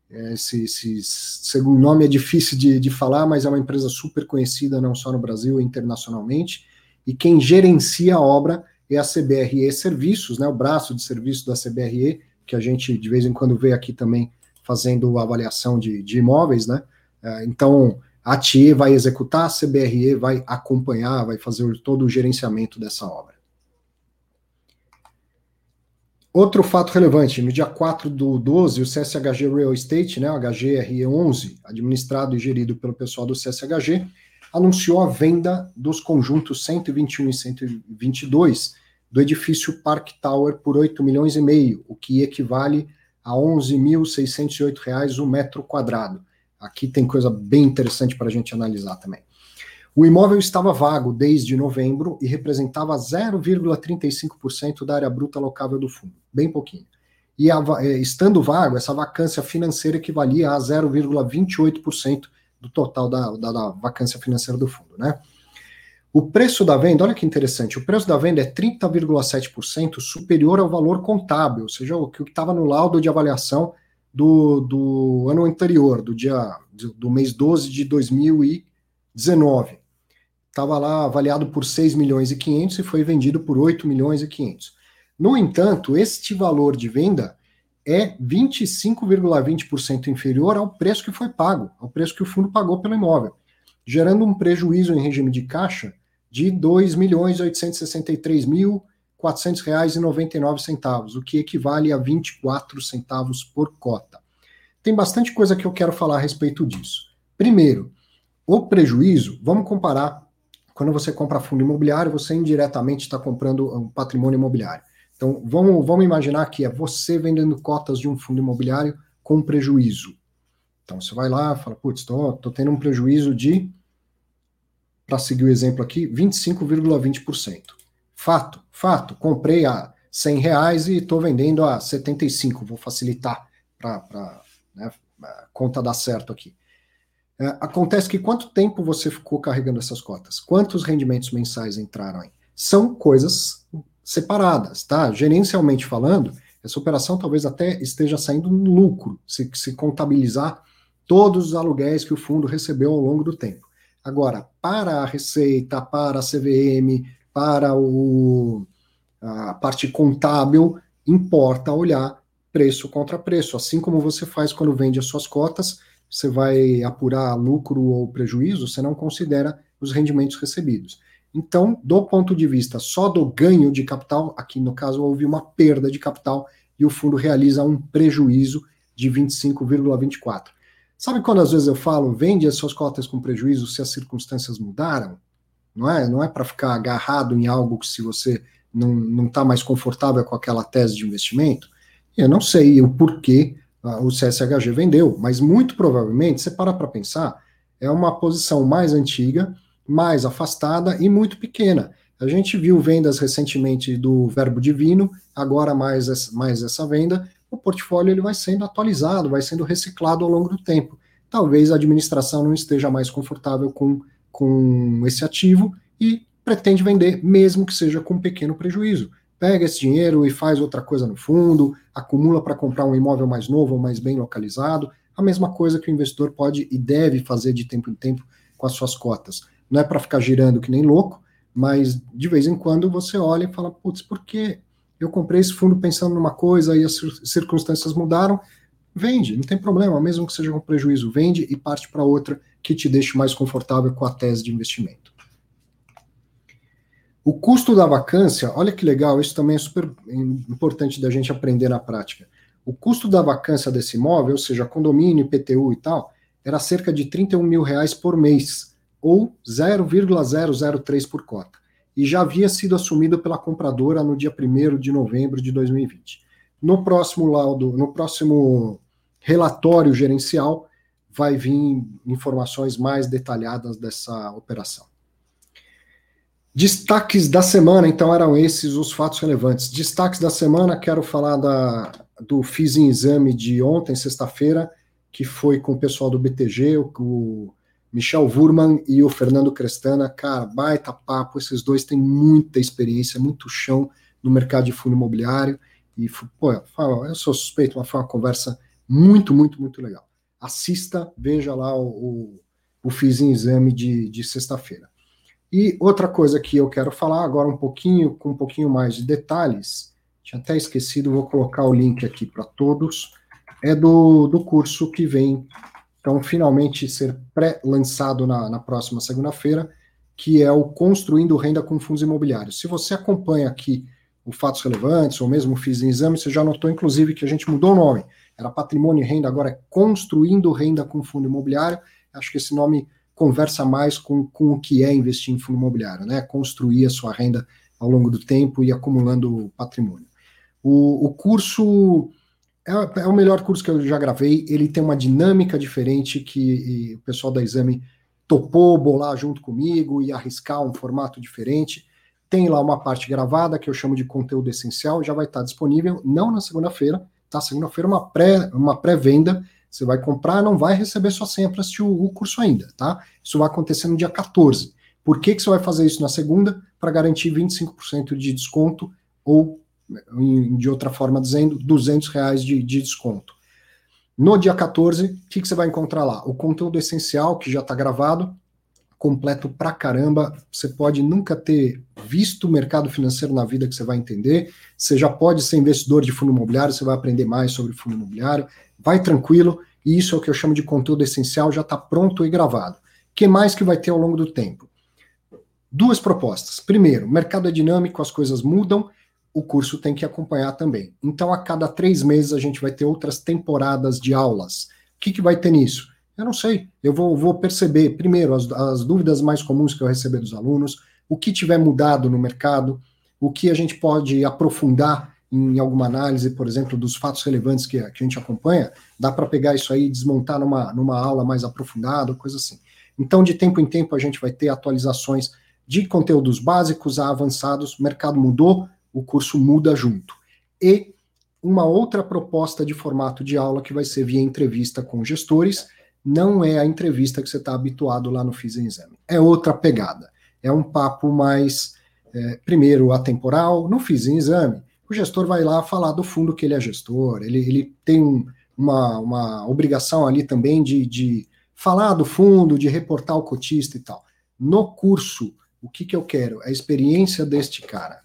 É, esse, esse segundo nome é difícil de, de falar, mas é uma empresa super conhecida não só no Brasil, internacionalmente. E quem gerencia a obra é a CBRE Serviços, né, o braço de serviço da CBRE, que a gente de vez em quando vê aqui também fazendo avaliação de, de imóveis, né? É, então, a TIE vai executar, a CBRE vai acompanhar, vai fazer todo o gerenciamento dessa obra. Outro fato relevante, no dia 4 do 12, o CSHG Real Estate, né, o HGRE11, administrado e gerido pelo pessoal do CSHG, anunciou a venda dos conjuntos 121 e 122 do edifício Park Tower por 8 milhões e meio, o que equivale a 11.608 reais o metro quadrado. Aqui tem coisa bem interessante para a gente analisar também. O imóvel estava vago desde novembro e representava 0,35% da área bruta locável do fundo, bem pouquinho. E a, é, estando vago, essa vacância financeira equivalia a 0,28% do total da, da, da, vacância financeira do fundo, né? O preço da venda, olha que interessante, o preço da venda é 30,7% superior ao valor contábil, ou seja, o que estava no laudo de avaliação do, do ano anterior, do dia do mês 12 de 2019. Estava lá avaliado por 6 milhões e 500 e foi vendido por 8 milhões e 500. No entanto, este valor de venda é 25,20% inferior ao preço que foi pago, ao preço que o fundo pagou pelo imóvel, gerando um prejuízo em regime de caixa de R$ 2.863.000 400,99, o que equivale a 24 centavos por cota. Tem bastante coisa que eu quero falar a respeito disso. Primeiro, o prejuízo, vamos comparar quando você compra fundo imobiliário, você indiretamente está comprando um patrimônio imobiliário. Então, vamos, vamos imaginar que é você vendendo cotas de um fundo imobiliário com prejuízo. Então, você vai lá fala, putz, estou tendo um prejuízo de, para seguir o exemplo aqui, 25,20%. Fato, fato. Comprei a 100 reais e estou vendendo a 75. Vou facilitar para né, a conta dar certo aqui. É, acontece que quanto tempo você ficou carregando essas cotas? Quantos rendimentos mensais entraram aí? São coisas separadas, tá? Gerencialmente falando, essa operação talvez até esteja saindo lucro, se, se contabilizar todos os aluguéis que o fundo recebeu ao longo do tempo. Agora, para a receita, para a CVM, para o, a parte contábil, importa olhar preço contra preço. Assim como você faz quando vende as suas cotas, você vai apurar lucro ou prejuízo, você não considera os rendimentos recebidos. Então, do ponto de vista só do ganho de capital, aqui no caso houve uma perda de capital e o fundo realiza um prejuízo de 25,24. Sabe quando às vezes eu falo, vende as suas cotas com prejuízo se as circunstâncias mudaram? não é? Não é para ficar agarrado em algo que se você não está mais confortável com aquela tese de investimento. Eu não sei o porquê uh, o CSHG vendeu, mas muito provavelmente, você para para pensar, é uma posição mais antiga, mais afastada e muito pequena. A gente viu vendas recentemente do Verbo Divino, agora mais, mais essa venda, o portfólio ele vai sendo atualizado, vai sendo reciclado ao longo do tempo. Talvez a administração não esteja mais confortável com, com esse ativo e pretende vender, mesmo que seja com pequeno prejuízo. Pega esse dinheiro e faz outra coisa no fundo, acumula para comprar um imóvel mais novo ou mais bem localizado. A mesma coisa que o investidor pode e deve fazer de tempo em tempo com as suas cotas. Não é para ficar girando que nem louco, mas de vez em quando você olha e fala: putz, por que eu comprei esse fundo pensando numa coisa e as circunstâncias mudaram? Vende, não tem problema, mesmo que seja com prejuízo, vende e parte para outra que te deixe mais confortável com a tese de investimento. O custo da vacância, olha que legal, isso também é super importante da gente aprender na prática. O custo da vacância desse imóvel, ou seja, condomínio, IPTU e tal, era cerca de 31 mil reais por mês, ou 0,003 por cota, e já havia sido assumido pela compradora no dia 1 de novembro de 2020. No próximo laudo, no próximo relatório gerencial, vai vir informações mais detalhadas dessa operação. Destaques da semana, então eram esses os fatos relevantes. Destaques da semana, quero falar da, do Fiz em Exame de ontem, sexta-feira, que foi com o pessoal do BTG, o, Michel Wurman e o Fernando Crestana. Cara, baita papo, esses dois têm muita experiência, muito chão no mercado de fundo imobiliário. E, pô, eu sou suspeito, mas foi uma conversa muito, muito, muito legal. Assista, veja lá o, o, o Fiz em Exame de, de sexta-feira. E outra coisa que eu quero falar agora um pouquinho, com um pouquinho mais de detalhes, tinha até esquecido, vou colocar o link aqui para todos, é do, do curso que vem, então, finalmente ser pré-lançado na, na próxima segunda-feira, que é o Construindo Renda com Fundos Imobiliários. Se você acompanha aqui o Fatos Relevantes, ou mesmo fiz em exame, você já notou, inclusive, que a gente mudou o nome. Era Patrimônio e Renda, agora é Construindo Renda com Fundo Imobiliário. Acho que esse nome conversa mais com, com o que é investir em fundo imobiliário, né? Construir a sua renda ao longo do tempo e acumulando patrimônio. O, o curso é, é, o melhor curso que eu já gravei. Ele tem uma dinâmica diferente que o pessoal da Exame topou bolar junto comigo e arriscar um formato diferente. Tem lá uma parte gravada que eu chamo de conteúdo essencial, já vai estar disponível, não na segunda-feira, tá? Segunda-feira uma pré uma pré-venda você vai comprar, não vai receber sua senha para assistir o, curso ainda, tá? Isso vai acontecer no dia 14. Por que, que você vai fazer isso na segunda? Para garantir 25% de desconto, ou, de outra forma dizendo, 200 reais de, de desconto. No dia 14, o que, que você vai encontrar lá? O conteúdo essencial, que já está gravado, completo pra caramba. Você pode nunca ter visto o mercado financeiro na vida que você vai entender. Você já pode ser investidor de fundo imobiliário, você vai aprender mais sobre fundo imobiliário vai tranquilo, e isso é o que eu chamo de conteúdo essencial, já está pronto e gravado. O que mais que vai ter ao longo do tempo? Duas propostas. Primeiro, mercado é dinâmico, as coisas mudam, o curso tem que acompanhar também. Então, a cada três meses, a gente vai ter outras temporadas de aulas. O que, que vai ter nisso? Eu não sei. Eu vou, vou perceber, primeiro, as, as dúvidas mais comuns que eu receber dos alunos, o que tiver mudado no mercado, o que a gente pode aprofundar em alguma análise, por exemplo, dos fatos relevantes que, que a gente acompanha, dá para pegar isso aí e desmontar numa, numa aula mais aprofundada, coisa assim. Então, de tempo em tempo, a gente vai ter atualizações de conteúdos básicos a avançados, o mercado mudou, o curso muda junto. E uma outra proposta de formato de aula que vai ser via entrevista com gestores, não é a entrevista que você está habituado lá no Fiz Exame. É outra pegada. É um papo mais, é, primeiro, atemporal, no Fiz Exame o gestor vai lá falar do fundo que ele é gestor, ele, ele tem uma, uma obrigação ali também de, de falar do fundo, de reportar o cotista e tal. No curso, o que, que eu quero? A experiência deste cara.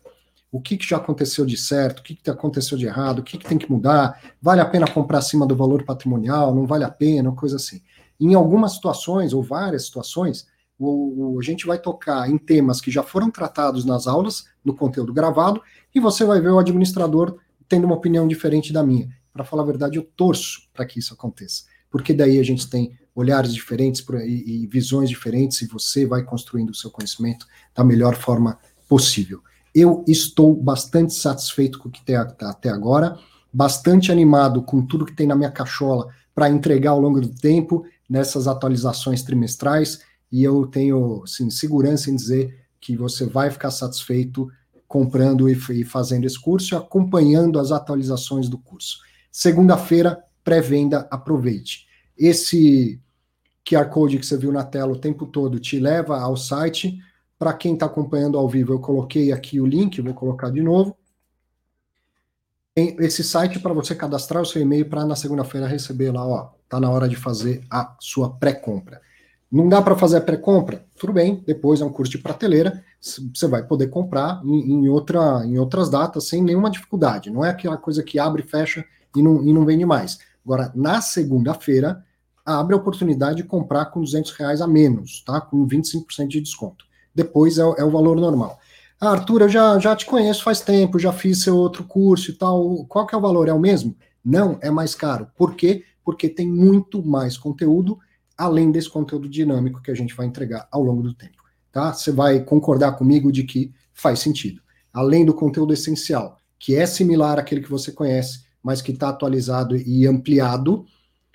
O que, que já aconteceu de certo, o que, que aconteceu de errado, o que, que tem que mudar, vale a pena comprar acima do valor patrimonial, não vale a pena, coisa assim. Em algumas situações, ou várias situações, o, o, a gente vai tocar em temas que já foram tratados nas aulas, no conteúdo gravado, e você vai ver o administrador tendo uma opinião diferente da minha. Para falar a verdade, eu torço para que isso aconteça, porque daí a gente tem olhares diferentes e, e visões diferentes, e você vai construindo o seu conhecimento da melhor forma possível. Eu estou bastante satisfeito com o que tem até agora, bastante animado com tudo que tem na minha cachola para entregar ao longo do tempo nessas atualizações trimestrais e eu tenho assim, segurança em dizer que você vai ficar satisfeito comprando e, e fazendo esse curso e acompanhando as atualizações do curso. Segunda-feira, pré-venda, aproveite. Esse QR Code que você viu na tela o tempo todo te leva ao site. Para quem está acompanhando ao vivo, eu coloquei aqui o link, vou colocar de novo. Esse site para você cadastrar o seu e-mail para na segunda-feira receber lá, ó, tá na hora de fazer a sua pré-compra. Não dá para fazer a pré-compra? Tudo bem, depois é um curso de prateleira, você vai poder comprar em, em, outra, em outras datas sem nenhuma dificuldade. Não é aquela coisa que abre, fecha e não, e não vende mais. Agora, na segunda-feira, abre a oportunidade de comprar com 200 reais a menos, tá? Com 25% de desconto. Depois é, é, o valor normal. Ah, Arthur, eu já, já te conheço faz tempo, já fiz seu outro curso e tal. Qual que é o valor? É o mesmo? Não, é mais caro. Por quê? Porque tem muito mais conteúdo além desse conteúdo dinâmico que a gente vai entregar ao longo do tempo. Tá? Você vai concordar comigo de que faz sentido. Além do conteúdo essencial, que é similar àquele que você conhece, mas que está atualizado e ampliado,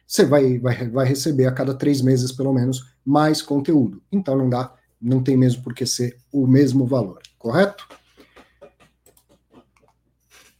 você vai, vai, vai receber a cada três meses, pelo menos, mais conteúdo. Então não dá, não tem mesmo por que ser o mesmo valor, correto?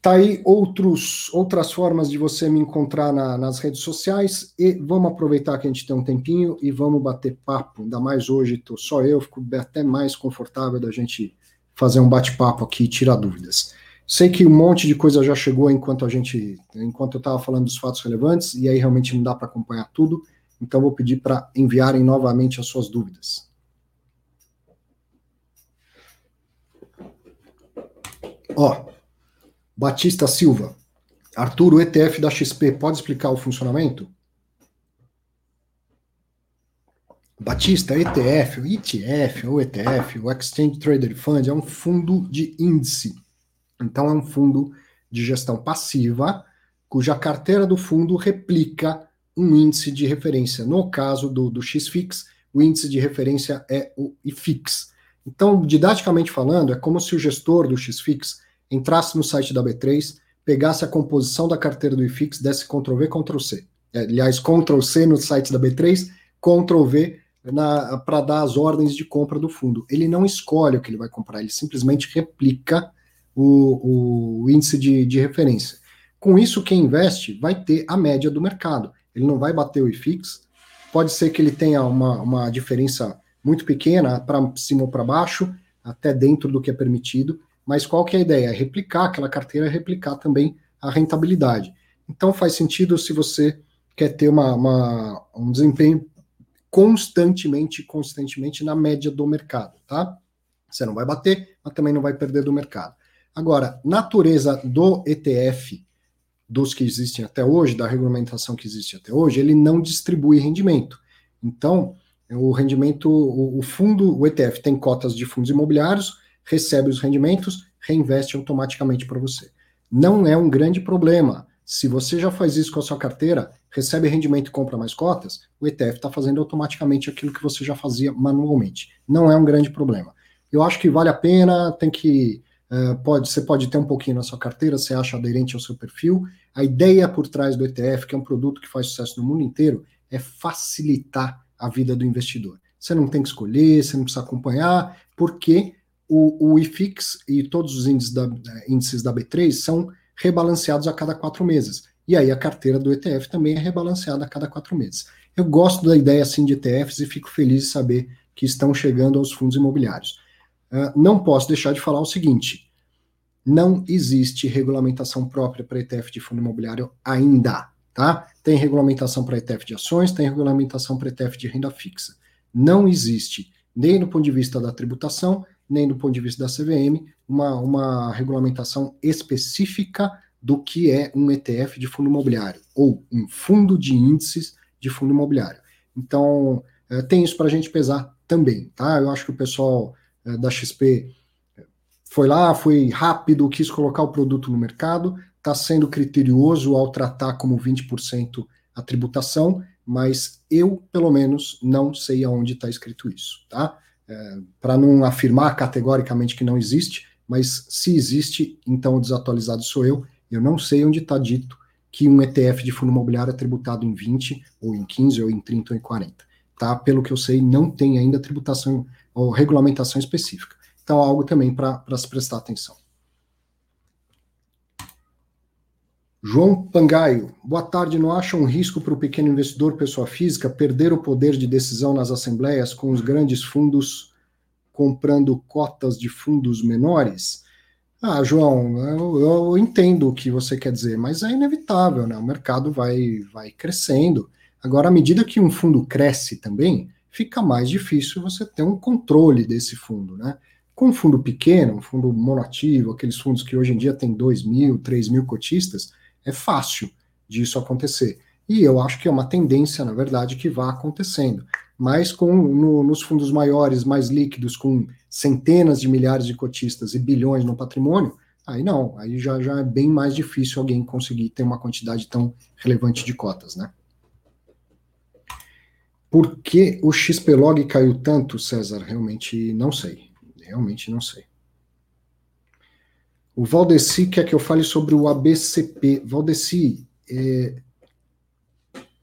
Tá aí outros, outras formas de você me encontrar na, nas redes sociais e vamos aproveitar que a gente tem um tempinho e vamos bater papo. Ainda mais hoje, tô só eu, fico até mais confortável da gente fazer um bate-papo aqui e tirar dúvidas. Sei que um monte de coisa já chegou enquanto a gente, enquanto eu estava falando dos fatos relevantes e aí realmente não dá para acompanhar tudo. Então vou pedir para enviarem novamente as suas dúvidas. Ó, Batista Silva. Arthur, o ETF da XP pode explicar o funcionamento? Batista, ETF, o ETF, o ETF, o Exchange Traded Fund é um fundo de índice. Então é um fundo de gestão passiva, cuja carteira do fundo replica um índice de referência. No caso do, do XFIX, o índice de referência é o IFIX. Então, didaticamente falando, é como se o gestor do XFIX entrasse no site da B3, pegasse a composição da carteira do IFIX, desse Ctrl V, Ctrl C. É, aliás, Ctrl C no site da B3, Ctrl V para dar as ordens de compra do fundo. Ele não escolhe o que ele vai comprar, ele simplesmente replica o, o índice de, de referência. Com isso, quem investe vai ter a média do mercado. Ele não vai bater o IFIX. Pode ser que ele tenha uma, uma diferença muito pequena para cima ou para baixo, até dentro do que é permitido, mas qual que é a ideia? É replicar aquela carteira, replicar também a rentabilidade. Então faz sentido se você quer ter uma, uma, um desempenho constantemente, constantemente na média do mercado, tá? Você não vai bater, mas também não vai perder do mercado. Agora, natureza do ETF, dos que existem até hoje, da regulamentação que existe até hoje, ele não distribui rendimento. Então, o rendimento, o, o fundo, o ETF tem cotas de fundos imobiliários, recebe os rendimentos, reinveste automaticamente para você. Não é um grande problema. Se você já faz isso com a sua carteira, recebe rendimento e compra mais cotas, o ETF está fazendo automaticamente aquilo que você já fazia manualmente. Não é um grande problema. Eu acho que vale a pena, tem que. Uh, pode, você pode ter um pouquinho na sua carteira, você acha aderente ao seu perfil. A ideia por trás do ETF, que é um produto que faz sucesso no mundo inteiro, é facilitar a vida do investidor. Você não tem que escolher, você não precisa acompanhar, porque o, o IFIX e todos os índices da, índices da B3 são rebalanceados a cada quatro meses. E aí a carteira do ETF também é rebalanceada a cada quatro meses. Eu gosto da ideia assim de ETFs e fico feliz de saber que estão chegando aos fundos imobiliários. Uh, não posso deixar de falar o seguinte: não existe regulamentação própria para ETF de fundo imobiliário ainda, tá? Tem regulamentação para ETF de ações, tem regulamentação para ETF de renda fixa. Não existe, nem do ponto de vista da tributação, nem do ponto de vista da CVM, uma, uma regulamentação específica do que é um ETF de fundo imobiliário, ou um fundo de índices de fundo imobiliário. Então, é, tem isso para a gente pesar também, tá? Eu acho que o pessoal é, da XP foi lá, foi rápido, quis colocar o produto no mercado, está sendo criterioso ao tratar como 20% a tributação, mas eu, pelo menos, não sei aonde está escrito isso, tá? é, para não afirmar categoricamente que não existe, mas se existe, então o desatualizado sou eu. Eu não sei onde está dito que um ETF de fundo imobiliário é tributado em 20, ou em 15, ou em 30, ou em 40. Tá? Pelo que eu sei, não tem ainda tributação ou regulamentação específica. Então, algo também para se prestar atenção. João Pangaio, boa tarde. Não acha um risco para o pequeno investidor, pessoa física, perder o poder de decisão nas assembleias com os grandes fundos comprando cotas de fundos menores? Ah, João, eu, eu, entendo o que você quer dizer, mas é inevitável, né? O mercado vai, vai crescendo. Agora, à medida que um fundo cresce também, fica mais difícil você ter um controle desse fundo, né? Com um fundo pequeno, um fundo monativo, aqueles fundos que hoje em dia tem 2 mil, 3 mil cotistas, é fácil disso acontecer. E eu acho que é uma tendência, na verdade, que vá acontecendo. Mas com no, nos fundos maiores, mais líquidos, com centenas de milhares de cotistas e bilhões no patrimônio, aí não, aí já, já é bem mais difícil alguém conseguir ter uma quantidade tão relevante de cotas, né? Por que o XPlog caiu tanto, César? Realmente não sei. Realmente não sei. O Valdeci quer que eu fale sobre o ABCP. Valdeci, é,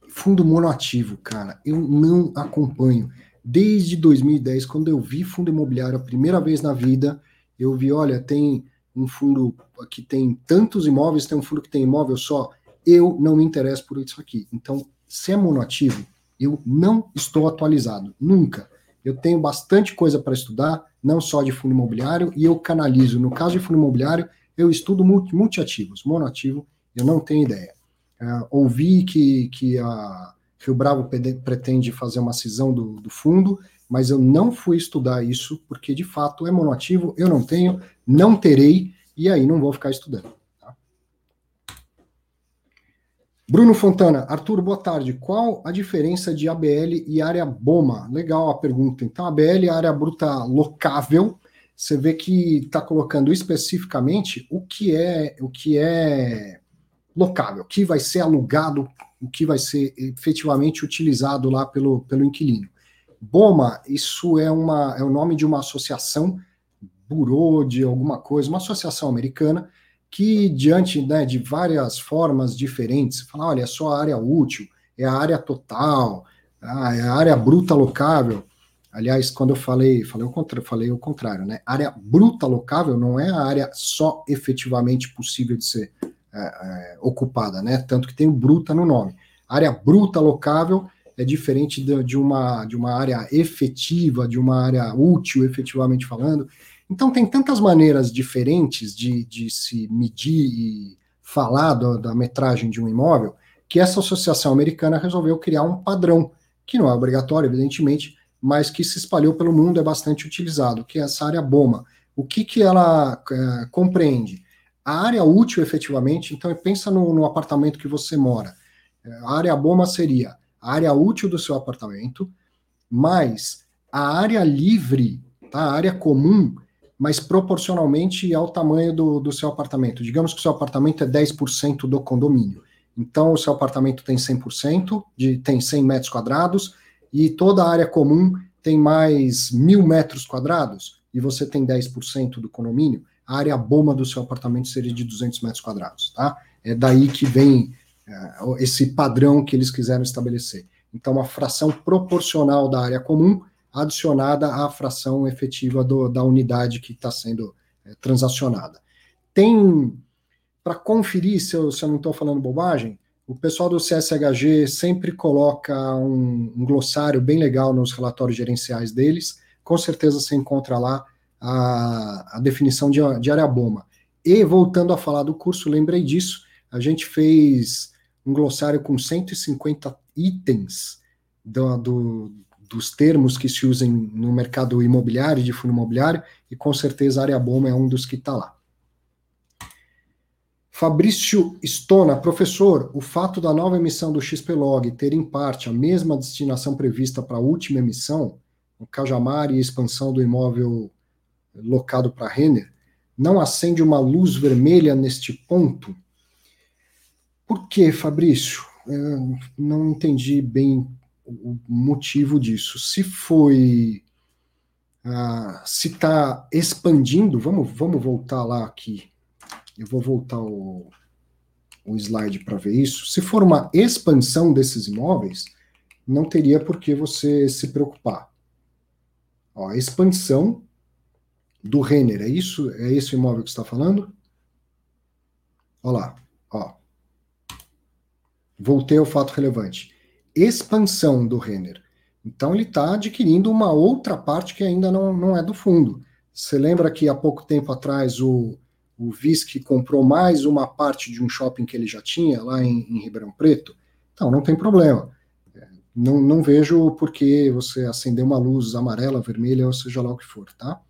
fundo monoativo, cara, eu não acompanho. Desde 2010, quando eu vi fundo imobiliário a primeira vez na vida, eu vi, olha, tem um fundo que tem tantos imóveis, tem um fundo que tem imóvel só. Eu não me interesso por isso aqui. Então, se é monoativo, eu não estou atualizado, nunca. Eu tenho bastante coisa para estudar, não só de fundo imobiliário, e eu canalizo. No caso de fundo imobiliário, eu estudo multi, multiativos, monoativo, eu não tenho ideia. Uh, ouvi que, que a Rio Bravo pretende fazer uma cisão do, do fundo, mas eu não fui estudar isso, porque de fato é monoativo, eu não tenho, não terei, e aí não vou ficar estudando. Tá? Bruno Fontana, Arthur, boa tarde. Qual a diferença de ABL e área BOMA? Legal a pergunta. Então, ABL é área bruta locável. Você vê que está colocando especificamente o que é o que é locável, o que vai ser alugado, o que vai ser efetivamente utilizado lá pelo, pelo inquilino. BOMA, isso é, uma, é o nome de uma associação, burô de alguma coisa, uma associação americana, que diante né, de várias formas diferentes, fala, olha, é só a área útil, é a área total, ah, é a área bruta locável. Aliás, quando eu falei, falei o, contra, falei o contrário, né? Área bruta locável não é a área só efetivamente possível de ser é, é, ocupada, né? Tanto que tem o bruta no nome. área bruta locável é diferente de, de, uma, de uma área efetiva, de uma área útil, efetivamente falando. Então, tem tantas maneiras diferentes de, de se medir e falar do, da metragem de um imóvel, que essa associação americana resolveu criar um padrão, que não é obrigatório, evidentemente, mas que se espalhou pelo mundo, é bastante utilizado, que é essa área BOMA. O que, que ela é, compreende? A área útil, efetivamente, então pensa no, no apartamento que você mora. A área BOMA seria a área útil do seu apartamento, mais a área livre, tá? a área comum, mas proporcionalmente ao tamanho do, do seu apartamento. Digamos que o seu apartamento é 10% do condomínio. Então, o seu apartamento tem 100%, de, tem 100 metros quadrados, e toda a área comum tem mais mil metros quadrados, e você tem 10% do condomínio, a área boma do seu apartamento seria de 200 metros quadrados, tá? É daí que vem uh, esse padrão que eles quiseram estabelecer. Então, uma fração proporcional da área comum adicionada à fração efetiva do, da unidade que está sendo é, transacionada. Tem, para conferir se eu, se eu não estou falando bobagem, o pessoal do CSHG sempre coloca um, um glossário bem legal nos relatórios gerenciais deles. Com certeza você encontra lá a, a definição de, de área BOMA. E voltando a falar do curso, lembrei disso, a gente fez um glossário com 150 itens do, do, dos termos que se usam no mercado imobiliário, de fundo imobiliário, e com certeza a área BOMA é um dos que está lá. Fabrício Stona, professor, o fato da nova emissão do XPlog ter em parte a mesma destinação prevista para a última emissão, o Cajamar e a expansão do imóvel locado para Renner, não acende uma luz vermelha neste ponto? Por que, Fabrício? Eu não entendi bem o motivo disso. Se foi. Uh, se está expandindo, vamos, vamos voltar lá aqui. Eu vou voltar o, o slide para ver isso. Se for uma expansão desses imóveis, não teria por que você se preocupar. Ó, a expansão do Renner. É isso? É esse imóvel que está falando? Olha lá, ó. voltei ao fato relevante. Expansão do Renner. Então ele está adquirindo uma outra parte que ainda não, não é do fundo. Você lembra que há pouco tempo atrás o, o VISC comprou mais uma parte de um shopping que ele já tinha lá em, em Ribeirão Preto? Então, não tem problema. Não, não vejo por que você acender uma luz amarela, vermelha, ou seja lá o que for, tá?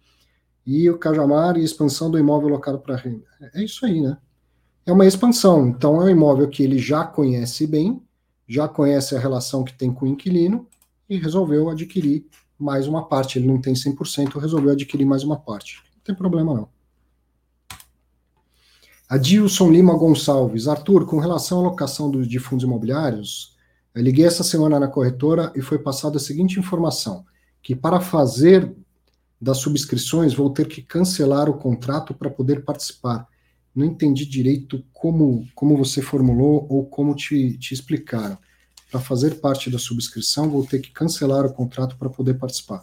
E o Cajamar e expansão do imóvel locado para renda. É isso aí, né? É uma expansão. Então, é um imóvel que ele já conhece bem, já conhece a relação que tem com o inquilino e resolveu adquirir mais uma parte. Ele não tem 100%, resolveu adquirir mais uma parte. Não tem problema, não. Adilson Lima Gonçalves. Arthur, com relação à alocação do, de fundos imobiliários, eu liguei essa semana na corretora e foi passada a seguinte informação: que para fazer das subscrições vou ter que cancelar o contrato para poder participar. Não entendi direito como, como você formulou ou como te, te explicaram. Para fazer parte da subscrição, vou ter que cancelar o contrato para poder participar.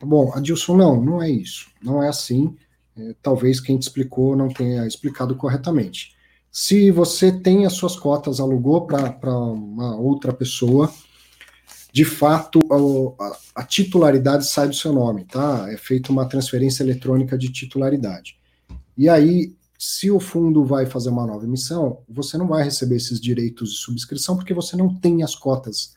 Bom, Adilson, não, não é isso. Não é assim. É, talvez quem te explicou não tenha explicado corretamente. Se você tem as suas cotas, alugou para uma outra pessoa, de fato a, a, titularidade sai do seu nome, tá? É feita uma transferência eletrônica de titularidade. E aí, se o fundo vai fazer uma nova emissão, você não vai receber esses direitos de subscrição porque você não tem as cotas.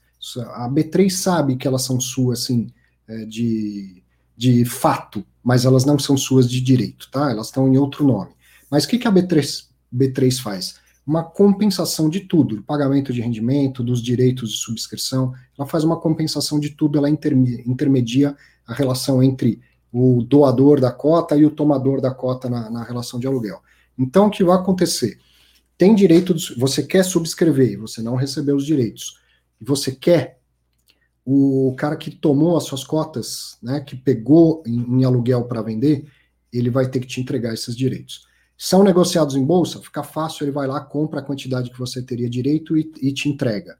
A B3 sabe que elas são suas, assim, é, de, de fato, mas elas não são suas de direito, tá? Elas estão em outro nome. Mas o que, que a B3, B3 faz? Uma compensação de tudo, do pagamento de rendimento, dos direitos de subscrição, ela faz uma compensação de tudo, ela intermedia a relação entre o doador da cota e o tomador da cota na, na relação de aluguel. Então, o que vai acontecer? Tem direito, você quer subscrever, você não recebeu os direitos, e você quer o cara que tomou as suas cotas, né, que pegou em, em aluguel para vender, ele vai ter que te entregar esses direitos. São negociados em bolsa, fica fácil, ele vai lá, compra a quantidade que você teria direito e, e te entrega.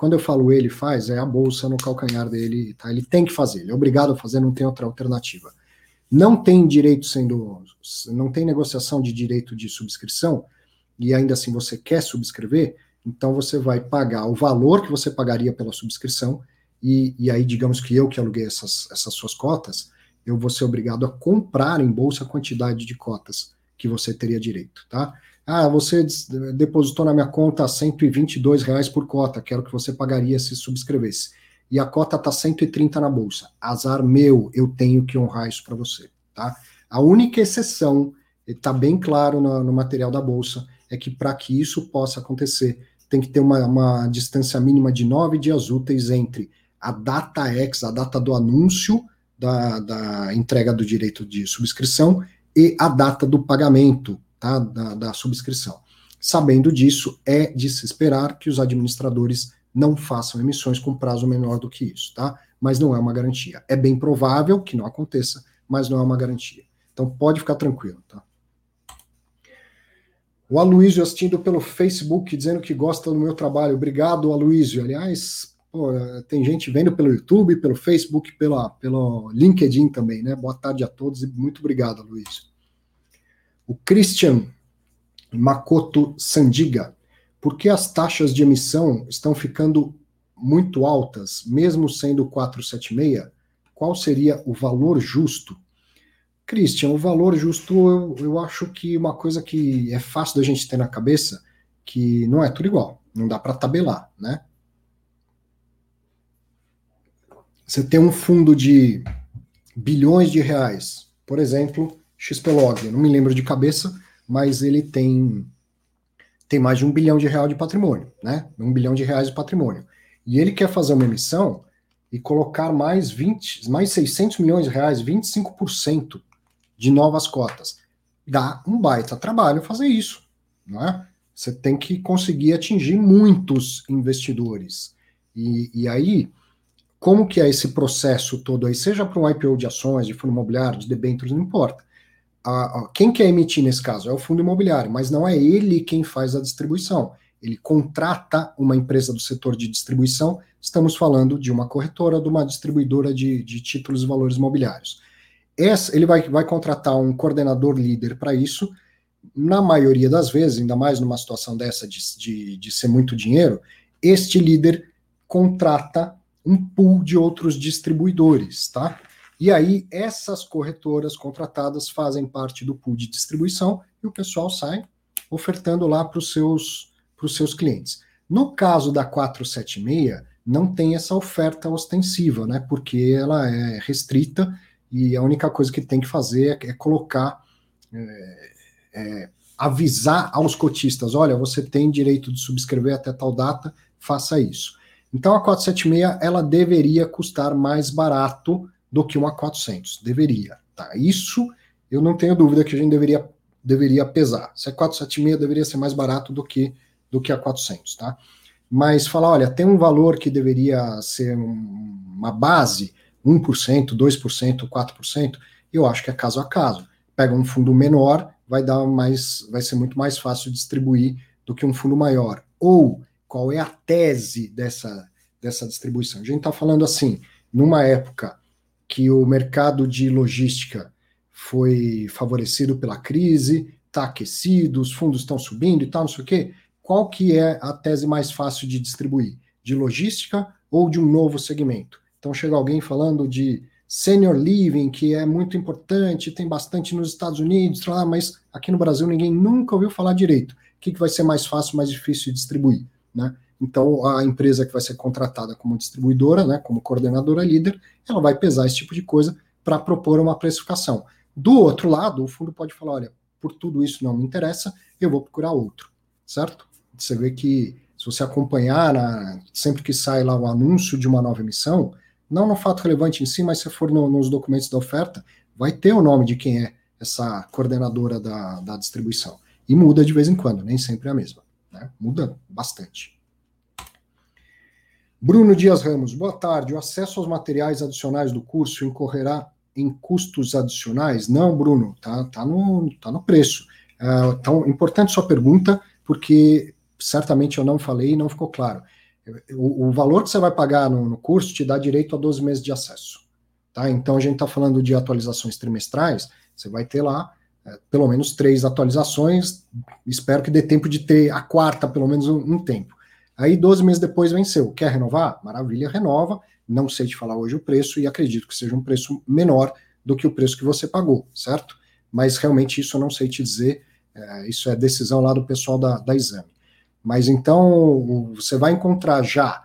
Quando eu falo ele faz, é a bolsa no calcanhar dele, tá? Ele tem que fazer, ele é obrigado a fazer, não tem outra alternativa. Não tem direito sendo, não tem negociação de direito de subscrição, e ainda assim você quer subscrever, então você vai pagar o valor que você pagaria pela subscrição e, e aí, digamos que eu que aluguei essas, essas suas cotas, eu vou ser obrigado a comprar em bolsa a quantidade de cotas que você teria direito, tá? Ah, você depositou na minha conta 122 reais por cota, quero que você pagaria se subscrevesse. E a cota está 130 na bolsa. Azar meu, eu tenho que honrar isso para você, tá? A única exceção, está bem claro no, no, material da bolsa, é que para que isso possa acontecer, tem que ter uma, uma distância mínima de nove dias úteis entre a data X, a data do anúncio da, da entrega do direito de subscrição e a data do pagamento tá, da, da subscrição. Sabendo disso, é de se esperar que os administradores não façam emissões com prazo menor do que isso, tá? Mas não é uma garantia. É bem provável que não aconteça, mas não é uma garantia. Então pode ficar tranquilo, tá? O Aloysio assistindo pelo Facebook, dizendo que gosta do meu trabalho. Obrigado, Aloysio. Aliás, Pô, tem gente vendo pelo YouTube, pelo Facebook, pela, pelo LinkedIn também, né? Boa tarde a todos e muito obrigado, Luiz. O Christian Makoto Sandiga. Por que as taxas de emissão estão ficando muito altas, mesmo sendo 476? Qual seria o valor justo? Christian, o valor justo, eu, eu acho que uma coisa que é fácil da gente ter na cabeça, que não é tudo igual, não dá para tabelar, né? Você tem um fundo de bilhões de reais, por exemplo, XPlog, não me lembro de cabeça, mas ele tem tem mais de um bilhão de reais de patrimônio, né? Um bilhão de reais de patrimônio. E ele quer fazer uma emissão e colocar mais 20, mais 600 milhões de reais, 25% de novas cotas. Dá um baita trabalho fazer isso, não é? Você tem que conseguir atingir muitos investidores. E, e aí, como que é esse processo todo aí, seja para um IPO de ações, de fundo imobiliário, de debêntures, não importa. A, a, quem quer emitir nesse caso é o fundo imobiliário, mas não é ele quem faz a distribuição. Ele contrata uma empresa do setor de distribuição, estamos falando de uma corretora, de uma distribuidora de, de títulos e valores imobiliários. Essa, ele vai, vai contratar um coordenador líder para isso, na maioria das vezes, ainda mais numa situação dessa de, de, de ser muito dinheiro, este líder contrata um pool de outros distribuidores, tá? E aí essas corretoras contratadas fazem parte do pool de distribuição e o pessoal sai ofertando lá para os seus, seus clientes. No caso da 476, não tem essa oferta ostensiva, né? Porque ela é restrita e a única coisa que tem que fazer é, é colocar, é, é, avisar aos cotistas: olha, você tem direito de subscrever até tal data, faça isso. Então a 476 ela deveria custar mais barato do que uma 400, deveria. Tá? Isso eu não tenho dúvida que a gente deveria, deveria pesar. Se a 476 deveria ser mais barato do que do que a 400, tá? Mas falar, olha, tem um valor que deveria ser uma base, 1%, 2%, 4%, eu acho que é caso a caso. Pega um fundo menor, vai dar mais, vai ser muito mais fácil distribuir do que um fundo maior. Ou qual é a tese dessa, dessa distribuição? A gente está falando assim, numa época que o mercado de logística foi favorecido pela crise, está aquecido, os fundos estão subindo e tal, não sei o quê qual que é a tese mais fácil de distribuir? De logística ou de um novo segmento? Então chega alguém falando de senior living, que é muito importante, tem bastante nos Estados Unidos, mas aqui no Brasil ninguém nunca ouviu falar direito. O que, que vai ser mais fácil, mais difícil de distribuir? Né? Então, a empresa que vai ser contratada como distribuidora, né, como coordenadora líder, ela vai pesar esse tipo de coisa para propor uma precificação. Do outro lado, o fundo pode falar: olha, por tudo isso não me interessa, eu vou procurar outro, certo? Você vê que, se você acompanhar, na, sempre que sai lá o anúncio de uma nova emissão, não no fato relevante em si, mas se for no, nos documentos da oferta, vai ter o nome de quem é essa coordenadora da, da distribuição. E muda de vez em quando, nem sempre é a mesma. Né? Muda bastante. Bruno Dias Ramos, boa tarde. O acesso aos materiais adicionais do curso incorrerá em custos adicionais? Não, Bruno, tá, tá, no, tá no preço. É, então, importante sua pergunta, porque certamente eu não falei e não ficou claro. O, o valor que você vai pagar no, no, curso te dá direito a 12 meses de acesso. Tá? Então a gente está falando de atualizações trimestrais, você vai ter lá é, pelo menos três atualizações, espero que dê tempo de ter a quarta, pelo menos um, um tempo. Aí 12 meses depois venceu. Quer renovar? Maravilha, renova. Não sei te falar hoje o preço e acredito que seja um preço menor do que o preço que você pagou, certo? Mas realmente isso eu não sei te dizer, é, isso é decisão lá do pessoal da, da exame. Mas então você vai encontrar já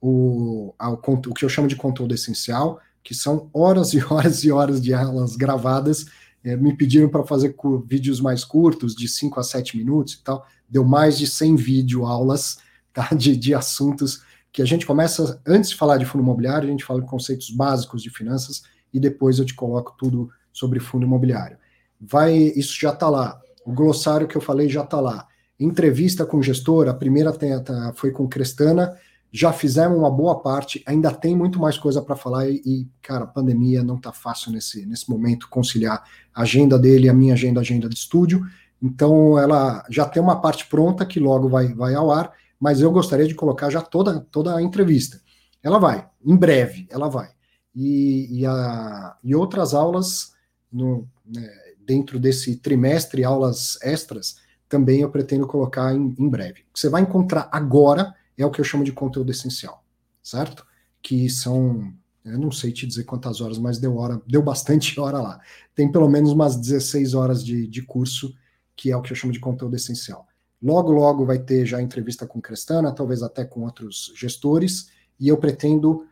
o, o, o que eu chamo de conteúdo essencial, que são horas e horas e horas de aulas gravadas. É, me pediram para fazer vídeos mais curtos, de 5 a 7 minutos e tal. Deu mais de 100 vídeo aulas tá, de, de assuntos que a gente começa, antes de falar de fundo imobiliário, a gente fala de conceitos básicos de finanças e depois eu te coloco tudo sobre fundo imobiliário. Vai, isso já está lá. O glossário que eu falei já está lá entrevista com gestor, a primeira tenta foi com Crestana, já fizemos uma boa parte, ainda tem muito mais coisa para falar e, e, cara, pandemia não está fácil nesse, nesse momento conciliar a agenda dele, a minha agenda, a agenda de estúdio. Então, ela já tem uma parte pronta que logo vai, vai ao ar, mas eu gostaria de colocar já toda, toda a entrevista. Ela vai, em breve, ela vai. E, e, a, e outras aulas no, né, dentro desse trimestre, aulas extras, também eu pretendo colocar em, em breve. O que você vai encontrar agora é o que eu chamo de conteúdo essencial, certo? Que são, eu não sei te dizer quantas horas, mas deu hora, deu bastante hora lá. Tem pelo menos umas 16 horas de, de curso, que é o que eu chamo de conteúdo essencial. Logo, logo vai ter já entrevista com Crestana, talvez até com outros gestores, e eu pretendo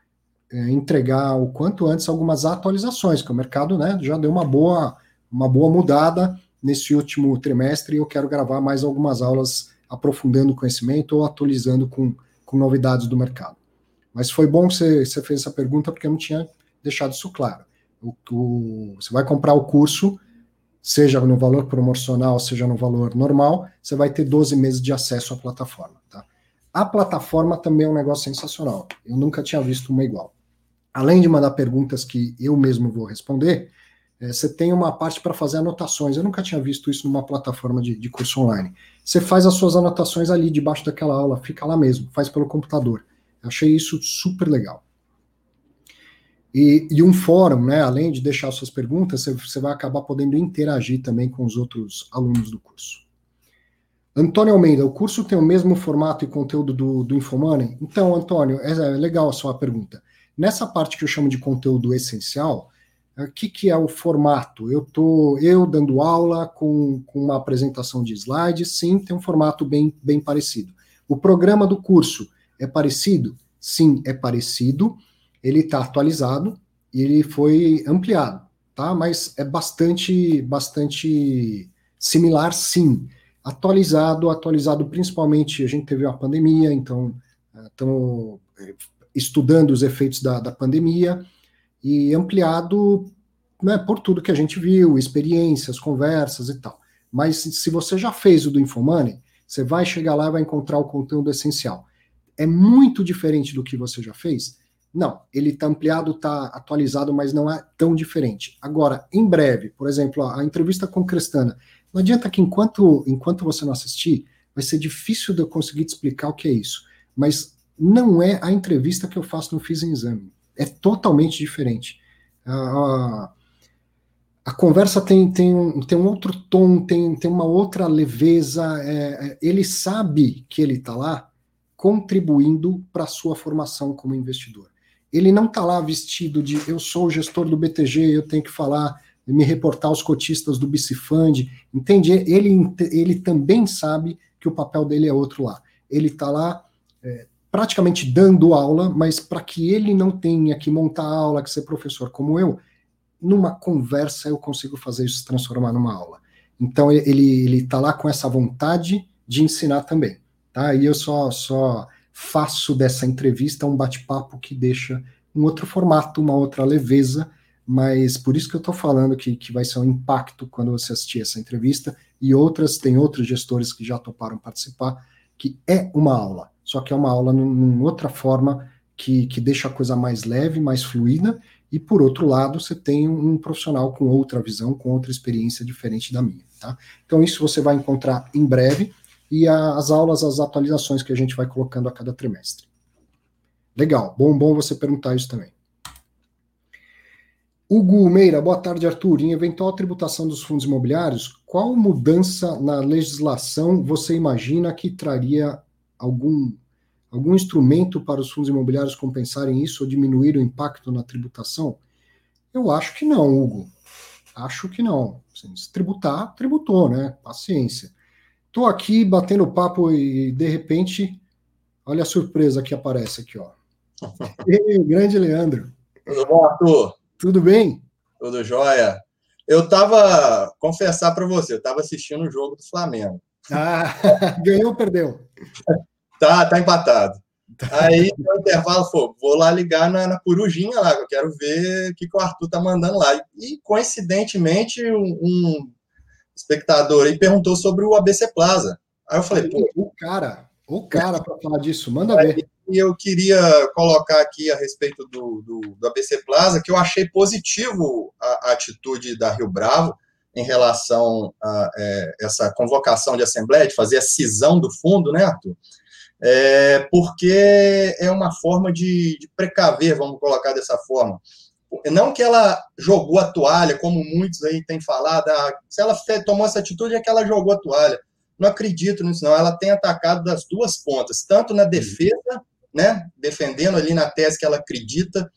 é, entregar o quanto antes algumas atualizações, que o mercado né, já deu uma boa, uma boa mudada nesse último trimestre eu quero gravar mais algumas aulas aprofundando o conhecimento ou atualizando com, com novidades do mercado. Mas foi bom que você, você fez essa pergunta porque eu não tinha deixado isso claro. O, o, você vai comprar o curso, seja no valor promocional, seja no valor normal, você vai ter 12 meses de acesso à plataforma. Tá? A plataforma também é um negócio sensacional. Eu nunca tinha visto uma igual. Além de mandar perguntas que eu mesmo vou responder, é, você tem uma parte para fazer anotações. Eu nunca tinha visto isso numa plataforma de, de, curso online. Você faz as suas anotações ali debaixo daquela aula, fica lá mesmo, faz pelo computador. Eu achei isso super legal. E, e, um fórum, né, além de deixar suas perguntas, você, você vai acabar podendo interagir também com os outros alunos do curso. Antônio Almeida, o curso tem o mesmo formato e conteúdo do, do Infomoney? Então, Antônio, é, é legal a sua pergunta. Nessa parte que eu chamo de conteúdo essencial, o é, que, que é o formato? Eu tô eu dando aula com, com uma apresentação de slides, sim, tem um formato bem, bem parecido. O programa do curso é parecido? Sim, é parecido. Ele está atualizado e ele foi ampliado, tá? Mas é bastante, bastante similar, sim. Atualizado, atualizado principalmente, a gente teve uma pandemia, então estamos eh, estudando os efeitos da, da pandemia e ampliado né, por tudo que a gente viu, experiências, conversas e tal. Mas se você já fez o do Infomoney, você vai chegar lá e vai encontrar o conteúdo essencial. É muito diferente do que você já fez? Não, ele está ampliado, está atualizado, mas não é tão diferente. Agora, em breve, por exemplo, a entrevista com Crestana, não adianta que enquanto, enquanto você não assistir, vai ser difícil de eu conseguir te explicar o que é isso. Mas não é a entrevista que eu faço no Fiz em Exame. É totalmente diferente. A, a conversa tem, tem, um, tem um outro tom, tem, tem uma outra leveza. É, é ele sabe que ele está lá contribuindo para a sua formação como investidor. Ele não está lá vestido de eu sou o gestor do BTG, eu tenho que falar me reportar aos cotistas do Bicifund, entende? Ele, ele também sabe que o papel dele é outro lá. Ele está lá é, praticamente dando aula, mas para que ele não tenha que montar aula, que ser professor como eu, numa conversa eu consigo fazer isso se transformar numa aula. Então ele está lá com essa vontade de ensinar também, tá? E eu só, só faço dessa entrevista um bate-papo que deixa um outro formato, uma outra leveza, mas por isso que eu estou falando que, que vai ser um impacto quando você assistir essa entrevista, e outras, tem outros gestores que já toparam participar, que é uma aula, só que é uma aula numa outra forma que, que deixa a coisa mais leve, mais fluida, e por outro lado, você tem um profissional com outra visão, com outra experiência diferente da minha, tá? Então isso você vai encontrar em breve, e as aulas, as atualizações que a gente vai colocando a cada trimestre. Legal, bom, bom você perguntar isso também. Hugo Meira, boa tarde, Arthur. Em eventual tributação dos fundos imobiliários, qual mudança na legislação você imagina que traria algum, algum instrumento para os fundos imobiliários compensarem isso ou diminuir o impacto na tributação? Eu acho que não, Hugo. Acho que não. Se tributar, tributou, né? Paciência. Estou aqui batendo papo e de repente, olha a surpresa que aparece aqui, ó. Ei, grande Leandro. Tudo bom, Arthur? Tudo bem? Tudo jóia. Eu tava, confessar para você, eu tava assistindo o jogo do Flamengo. Ah, ganhou ou perdeu? Tá, tá empatado. Aí, no intervalo, pô, vou lá ligar na, na Corujinha lá, que eu quero ver o que, que o Arthur tá mandando lá. E, coincidentemente, um, um espectador aí perguntou sobre o ABC Plaza. Aí eu falei, pô. O cara, o cara para falar disso, manda ver. E eu queria colocar aqui a respeito do, do, do ABC Plaza, que eu achei positivo a, a, atitude da Rio Bravo em relação a é, essa convocação de assembleia, de fazer a cisão do fundo, né, Arthur? É, porque é uma forma de, de precaver, vamos colocar dessa forma. Não que ela jogou a toalha, como muitos aí têm falado, ah, se ela tomou essa atitude é que ela jogou a toalha. Não acredito nisso, não. Ela tem atacado das duas pontas, tanto na defesa né, defendendo ali na tese que ela acredita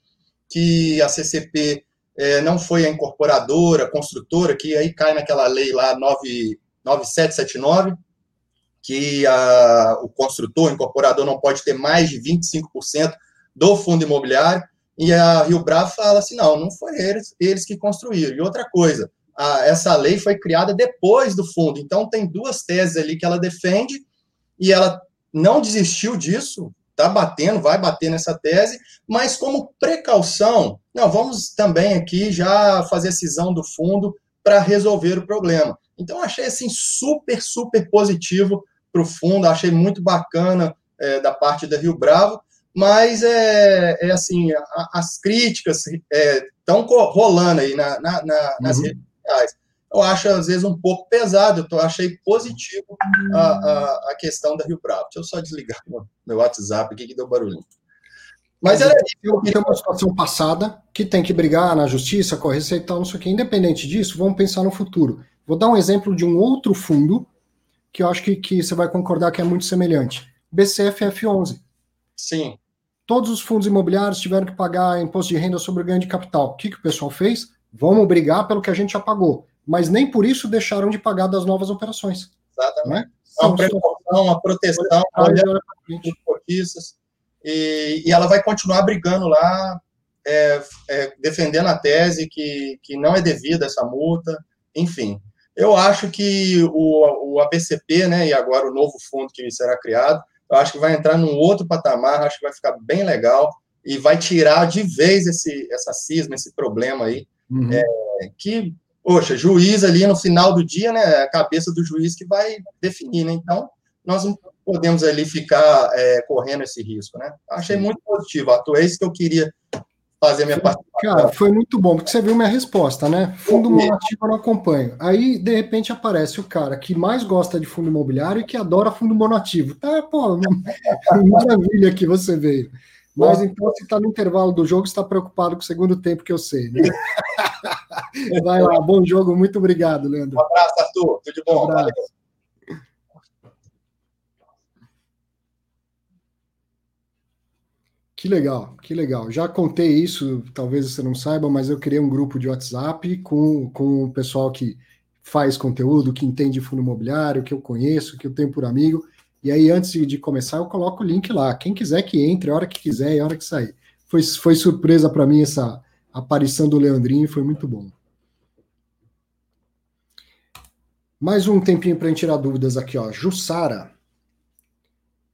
que a CCP é, não foi a incorporadora, a construtora, que aí cai naquela lei lá 9, 9779, que a, o construtor, o incorporador, não pode ter mais de 25% do fundo imobiliário, e a Rio Bravo fala assim, não, não foi eles, eles que construíram. E outra coisa, a, essa lei foi criada depois do fundo, então tem duas teses ali que ela defende, e ela não desistiu disso, está batendo, vai bater nessa tese, mas como precaução, não, vamos também aqui já fazer a cisão do fundo para resolver o problema. Então, achei assim super, super positivo para o fundo, achei muito bacana é, da parte da Rio Bravo, mas é, é assim, a, as críticas estão é, rolando aí na, na, na, nas uhum. redes sociais eu acho, às vezes, um pouco pesado. Eu achei positivo a, a, a, questão da Rio Bravo. Deixa eu só desligar meu WhatsApp aqui, que deu barulhinho. Mas era isso. Tem uma situação passada que tem que brigar na justiça, com a Receita e tal, não sei o quê. Independente disso, vamos pensar no futuro. Vou dar um exemplo de um outro fundo que eu acho que, que você vai concordar que é muito semelhante. BCFF11. Sim. Todos os fundos imobiliários tiveram que pagar imposto de renda sobre o ganho de capital. O que, que o pessoal fez? Vamos brigar pelo que a gente já pagou. Mas nem por isso deixaram de pagar das novas operações. Exatamente. É? Uma precaução, uma proteção cotistas. E, e ela vai continuar brigando lá, é, é, defendendo a tese que, que não é devida essa multa, enfim. Eu acho que o, o ABCP, né, e agora o novo fundo que será criado, eu acho que vai entrar num outro patamar, acho que vai ficar bem legal e vai tirar de vez esse, essa cisma, esse problema aí, uhum. é, que, poxa, juiz ali no final do dia, né, a cabeça do juiz que vai definir, né, então nós não podemos ali ficar é, correndo esse risco, né. Achei muito positivo, Arthur, é isso que eu queria fazer a minha parte. Cara, foi muito bom, porque você viu minha resposta, né? Fundo monativo eu não acompanho. Aí, de repente, aparece o cara que mais gosta de fundo imobiliário e que adora fundo monativo. Tá, pô, maravilha que você veio. Mas então, se está no intervalo do jogo, está preocupado com o segundo tempo que eu sei, né? Vai lá, bom jogo, muito obrigado, Leandro. Um abraço, Arthur. Tudo de bom. Um Que legal, que legal. Já contei isso, talvez você não saiba, mas eu criei um grupo de WhatsApp com, com o pessoal que faz conteúdo, que entende fundo imobiliário, que eu conheço, que eu tenho por amigo. E aí, antes de começar, eu coloco o link lá. Quem quiser que entre, a hora que quiser e a hora que sair. Foi, foi surpresa para mim essa aparição do Leandrinho, foi muito bom. Mais um tempinho para tirar dúvidas aqui, ó. Jussara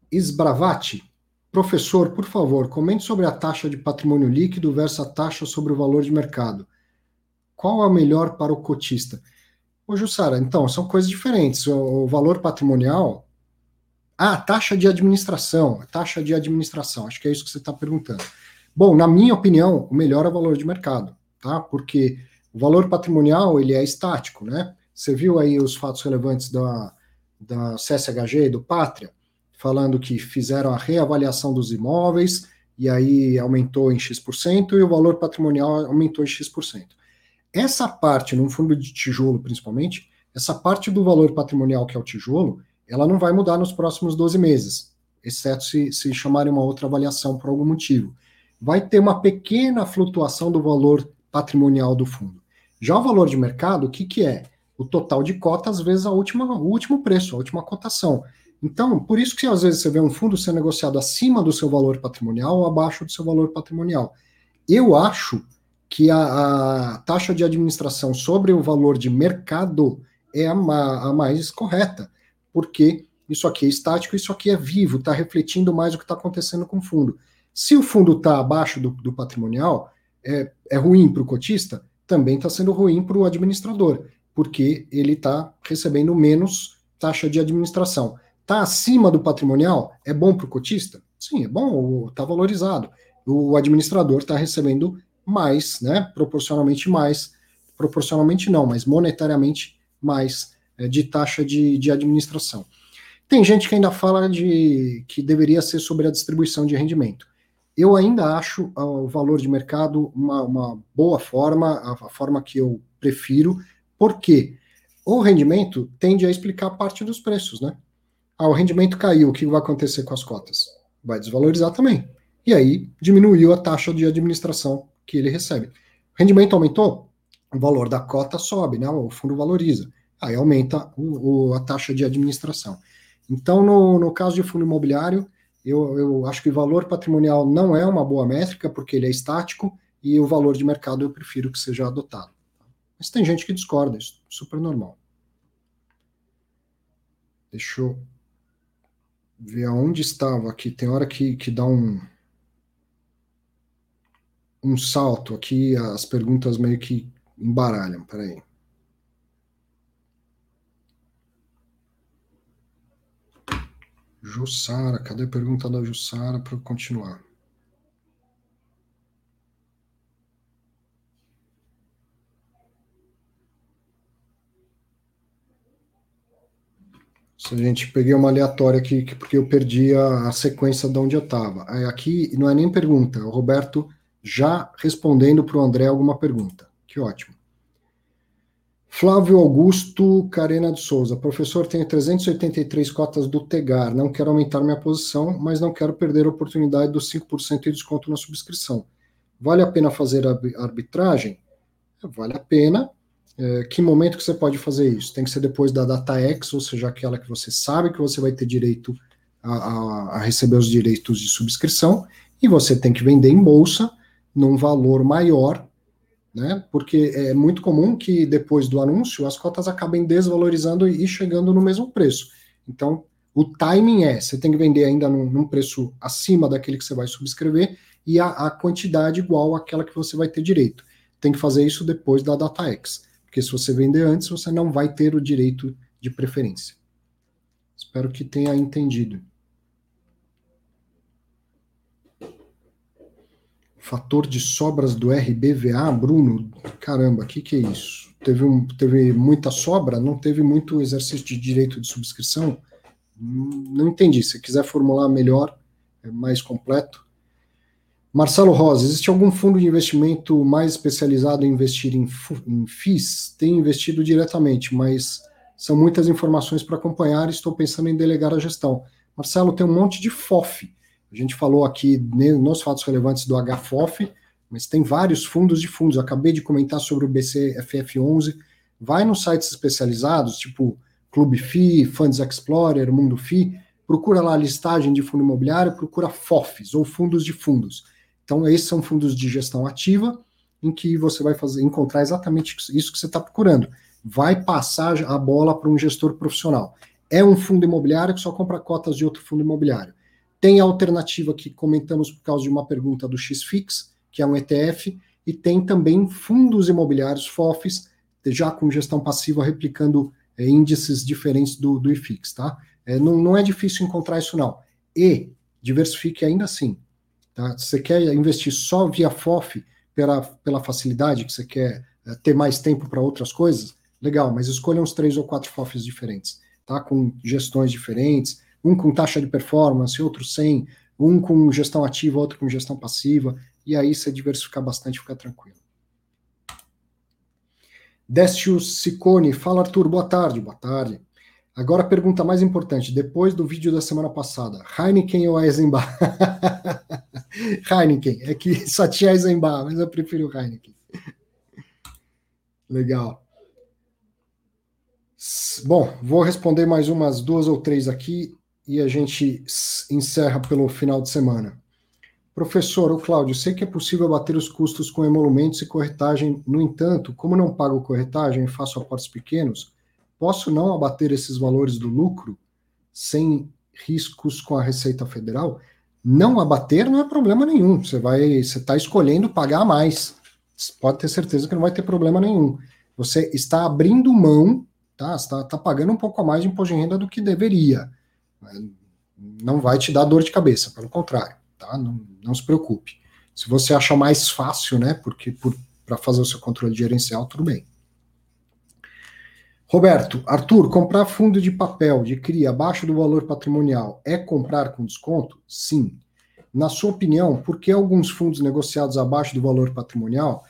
Esbravati Professor, por favor, comente sobre a taxa de patrimônio líquido versus a taxa sobre o valor de mercado. Qual é a melhor para o cotista? Ô, Jussara, então, são coisas diferentes. O, o valor patrimonial. Ah, taxa de administração. Taxa de administração. Acho que é isso que você está perguntando. Bom, na minha opinião, o melhor é o valor de mercado, tá? Porque o valor patrimonial ele é estático, né? Você viu aí os fatos relevantes da, da CSHG e do Pátria? Falando que fizeram a reavaliação dos imóveis e aí aumentou em X% e o valor patrimonial aumentou em X%. Essa parte, num fundo de tijolo principalmente, essa parte do valor patrimonial que é o tijolo, ela não vai mudar nos próximos 12 meses, exceto se, se chamarem uma outra avaliação por algum motivo. Vai ter uma pequena flutuação do valor patrimonial do fundo. Já o valor de mercado, o que, que é? O total de cotas vezes a última, o último preço, a última cotação. Então, por isso que às vezes você vê um fundo ser negociado acima do seu valor patrimonial ou abaixo do seu valor patrimonial. Eu acho que a, a taxa de administração sobre o valor de mercado é a, a mais correta, porque isso aqui é estático, isso aqui é vivo, está refletindo mais o que está acontecendo com o fundo. Se o fundo está abaixo do, do patrimonial, é, é ruim para o cotista, também está sendo ruim para o administrador, porque ele está recebendo menos taxa de administração. Está acima do patrimonial? É bom para o cotista? Sim, é bom, está valorizado. O administrador está recebendo mais, né? Proporcionalmente mais. Proporcionalmente não, mas monetariamente mais é, de taxa de, de administração. Tem gente que ainda fala de que deveria ser sobre a distribuição de rendimento. Eu ainda acho uh, o valor de mercado uma, uma boa forma, a, a, forma que eu prefiro, porque o rendimento tende a explicar parte dos preços, né? Ah, o rendimento caiu, o que vai acontecer com as cotas? Vai desvalorizar também. E aí diminuiu a taxa de administração que ele recebe. O rendimento aumentou? O valor da cota sobe, né? O fundo valoriza. Aí aumenta o, o, a taxa de administração. Então, no, no caso de fundo imobiliário, eu, eu acho que o valor patrimonial não é uma boa métrica, porque ele é estático, e o valor de mercado eu prefiro que seja adotado. Mas tem gente que discorda, isso é super normal. Deixa eu ver aonde estava aqui. Tem hora que, que dá um, um salto aqui, as perguntas meio que embaralham. Peraí. Jussara, cadê a pergunta da Jussara para continuar? A gente peguei uma aleatória aqui, porque eu perdi a, a sequência de onde eu estava. Aqui não é nem pergunta, é o Roberto já respondendo para o André alguma pergunta. Que ótimo. Flávio Augusto Carena de Souza. Professor, tenho 383 cotas do Tegar. Não quero aumentar minha posição, mas não quero perder a oportunidade dos 5% de desconto na subscrição. Vale a pena fazer a arbitragem? Vale a pena. É, que momento que você pode fazer isso? Tem que ser depois da data X, ou seja, aquela que você sabe que você vai ter direito a, a, a receber os direitos de subscrição, e você tem que vender em bolsa num valor maior né? Porque é muito comum que depois do anúncio as cotas acabem desvalorizando e chegando no mesmo preço. Então, o timing é: você tem que vender ainda num, num preço acima daquele que você vai subscrever e a, a, quantidade igual àquela que você vai ter direito. Tem que fazer isso depois da data X, porque se você vender antes, você não vai ter o direito de preferência. Espero que tenha entendido. Fator de sobras do RBVA, Bruno, caramba, o que, que é isso? Teve, um, teve muita sobra? Não teve muito exercício de direito de subscrição? Não entendi. Se quiser formular melhor, é mais completo. Marcelo Rosa, existe algum fundo de investimento mais especializado em investir em, em FIIs? Tenho investido diretamente, mas são muitas informações para acompanhar e estou pensando em delegar a gestão. Marcelo, tem um monte de FOF a gente falou aqui nos fatos relevantes do HFOF, mas tem vários fundos de fundos. Eu acabei de comentar sobre o BCFF11. Vai nos sites especializados, tipo Clube FI, Funds Explorer, Mundo FI, procura lá a listagem de fundo imobiliário, procura FOFs ou fundos de fundos. Então, esses são fundos de gestão ativa, em que você vai fazer, encontrar exatamente isso que você está procurando. Vai passar a bola para um gestor profissional. É um fundo imobiliário que só compra cotas de outro fundo imobiliário. Tem a alternativa que comentamos por causa de uma pergunta do XFIX, que é um ETF, e tem também fundos imobiliários, FOFs, já com gestão passiva, replicando é, índices diferentes do, do IFIX, tá? É, não, não é difícil encontrar isso, não. E diversifique ainda assim. Tá? Se você quer investir só via FOF, pela, pela facilidade, que você quer é, ter mais tempo para outras coisas, legal, mas escolha uns três ou quatro FOFs diferentes, tá? Com gestões diferentes, um com taxa de performance, outro sem, um com gestão ativa, outro com gestão passiva, e aí você diversificar bastante, fica tranquilo. Décio Sicone, fala Arthur, boa tarde, boa tarde. Agora a pergunta mais importante, depois do vídeo da semana passada, Heineken ou Eisenbach? Heineken, é que só tinha Eisenbach, mas eu prefiro Heineken. Legal. Bom, vou responder mais umas duas ou três aqui e a gente encerra pelo final de semana. Professor, o Cláudio, sei que é possível abater os custos com emolumentos e corretagem, no entanto, como não pago corretagem e faço aportes pequenos, posso não abater esses valores do lucro sem riscos com a Receita Federal? Não abater não é problema nenhum. Você vai, você está escolhendo pagar mais. Pode ter certeza que não vai ter problema nenhum. Você está abrindo mão, tá? Está, está pagando um pouco a mais de imposto de renda do que deveria. Não vai te dar dor de cabeça, pelo contrário, tá? Não, não se preocupe. Se você acha mais fácil, né, porque para fazer o seu controle gerencial, tudo bem. Roberto, Arthur, comprar fundo de papel de CRI abaixo do valor patrimonial é comprar com desconto? Sim. Na sua opinião, por que alguns fundos negociados abaixo do valor patrimonial?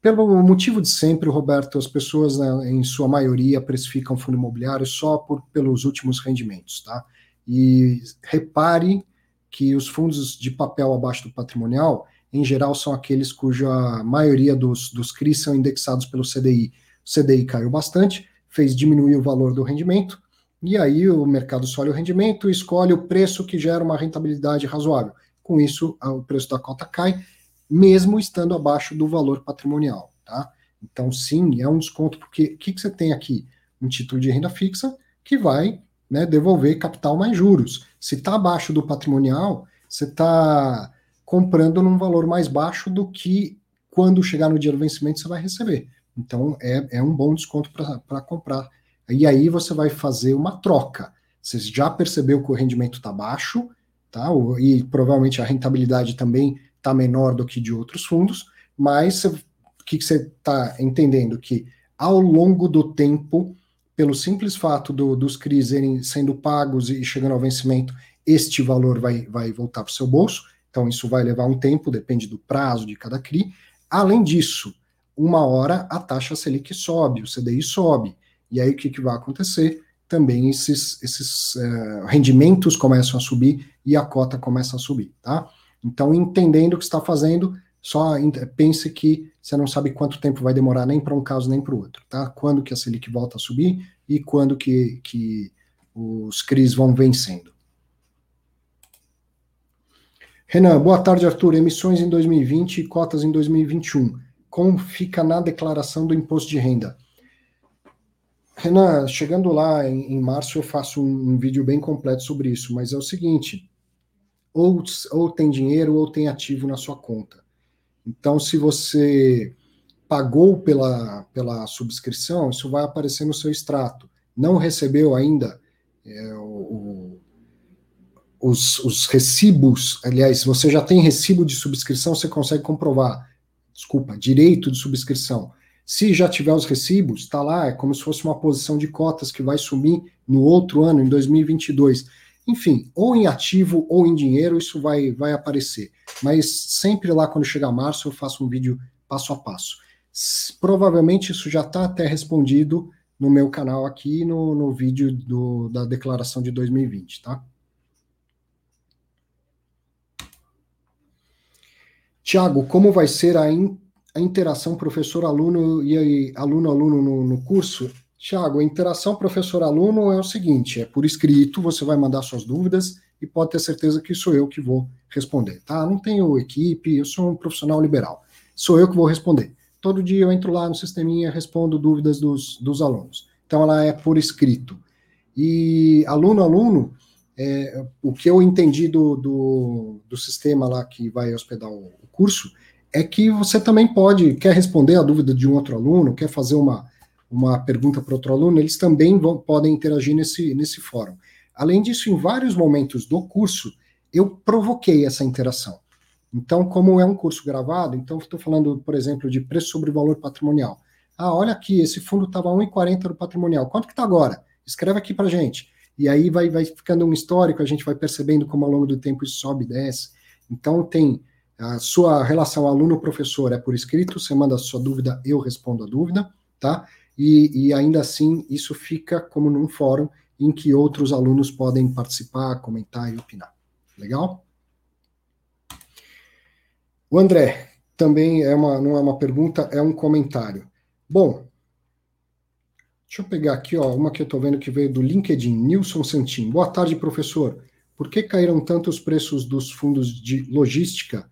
Pelo motivo de sempre, Roberto, as pessoas, né, em sua maioria, precificam fundo imobiliário só por, pelos últimos rendimentos, tá? E repare que os fundos de papel abaixo do patrimonial, em geral, são aqueles cuja maioria dos, dos CRIs são indexados pelo CDI. O CDI caiu bastante, fez diminuir o valor do rendimento, e aí o mercado escolhe o rendimento e escolhe o preço que gera uma rentabilidade razoável. Com isso, o preço da cota cai, mesmo estando abaixo do valor patrimonial. Tá? Então, sim, é um desconto, porque o que, que você tem aqui? Um título de renda fixa que vai né, devolver capital mais juros. Se está abaixo do patrimonial, você está comprando num valor mais baixo do que quando chegar no dia do vencimento você vai receber. Então é, é um bom desconto para comprar. E aí você vai fazer uma troca. Você já percebeu que o rendimento está baixo, tá? E provavelmente a rentabilidade também está menor do que de outros fundos, mas o que, que você está entendendo? Que ao longo do tempo pelo simples fato do, dos CRIs sendo pagos e chegando ao vencimento, este valor vai, vai voltar para o seu bolso. Então, isso vai levar um tempo, depende do prazo de cada CRI. Além disso, uma hora a taxa Selic sobe, o CDI sobe. E aí o que, que vai acontecer? Também esses, esses uh, rendimentos começam a subir e a cota começa a subir, tá? Então, entendendo o que está fazendo, só pense que você não sabe quanto tempo vai demorar nem para um caso nem para o outro, tá? Quando que a Selic volta a subir e quando que, que os CRIs vão vencendo. Renan, boa tarde, Arthur. Emissões em 2020 e cotas em 2021. Como fica na declaração do imposto de renda? Renan, chegando lá em, em março eu faço um, um, vídeo bem completo sobre isso, mas é o seguinte: ou, ou tem dinheiro ou tem ativo na sua conta. Então, se você pagou pela, pela subscrição, isso vai aparecer no seu extrato. Não recebeu ainda é, o, os, os recibos, aliás, você já tem recibo de subscrição, você consegue comprovar, desculpa, direito de subscrição. Se já tiver os recibos, está lá, é como se fosse uma posição de cotas que vai sumir no outro ano, em 2022. Enfim, ou em ativo ou em dinheiro, isso vai, vai aparecer. Mas sempre lá, quando chegar março, eu faço um vídeo passo a passo. Provavelmente isso já está até respondido no meu canal aqui no, no vídeo do, da declaração de 2020, tá? Tiago, como vai ser a, in, a interação professor-aluno e aluno-aluno no, no curso? Tiago, a interação professor-aluno é o seguinte: é por escrito, você vai mandar suas dúvidas e pode ter certeza que sou eu que vou responder, tá? Não tenho equipe, eu sou um profissional liberal. Sou eu que vou responder. Todo dia eu entro lá no sisteminha e respondo dúvidas dos, dos alunos. Então ela é por escrito. E aluno-aluno, é, o que eu entendi do, do, do, sistema lá que vai hospedar o, curso é que você também pode, quer responder a dúvida de um outro aluno, quer fazer uma, uma pergunta para outro aluno, eles também vão, podem interagir nesse, nesse fórum. Além disso, em vários momentos do curso, eu provoquei essa interação. Então, como é um curso gravado, então estou falando, por exemplo, de preço sobre valor patrimonial. Ah, olha aqui, esse fundo estava 1,40 no patrimonial. Quanto que está agora? Escreve aqui para gente. E aí vai, vai ficando um histórico, a gente vai percebendo como ao longo do tempo isso sobe e desce. Então tem a sua relação aluno-professor é por escrito, você manda a sua dúvida, eu respondo a dúvida, tá? E, e ainda assim isso fica como num fórum em que outros alunos podem participar, comentar e opinar. Legal? O André também é uma, não é uma pergunta, é um comentário. Bom, Deixa eu pegar aqui, ó, uma que eu estou vendo que veio do LinkedIn, Nilson Santin. Boa tarde, professor. Por que caíram tanto os preços dos fundos de logística?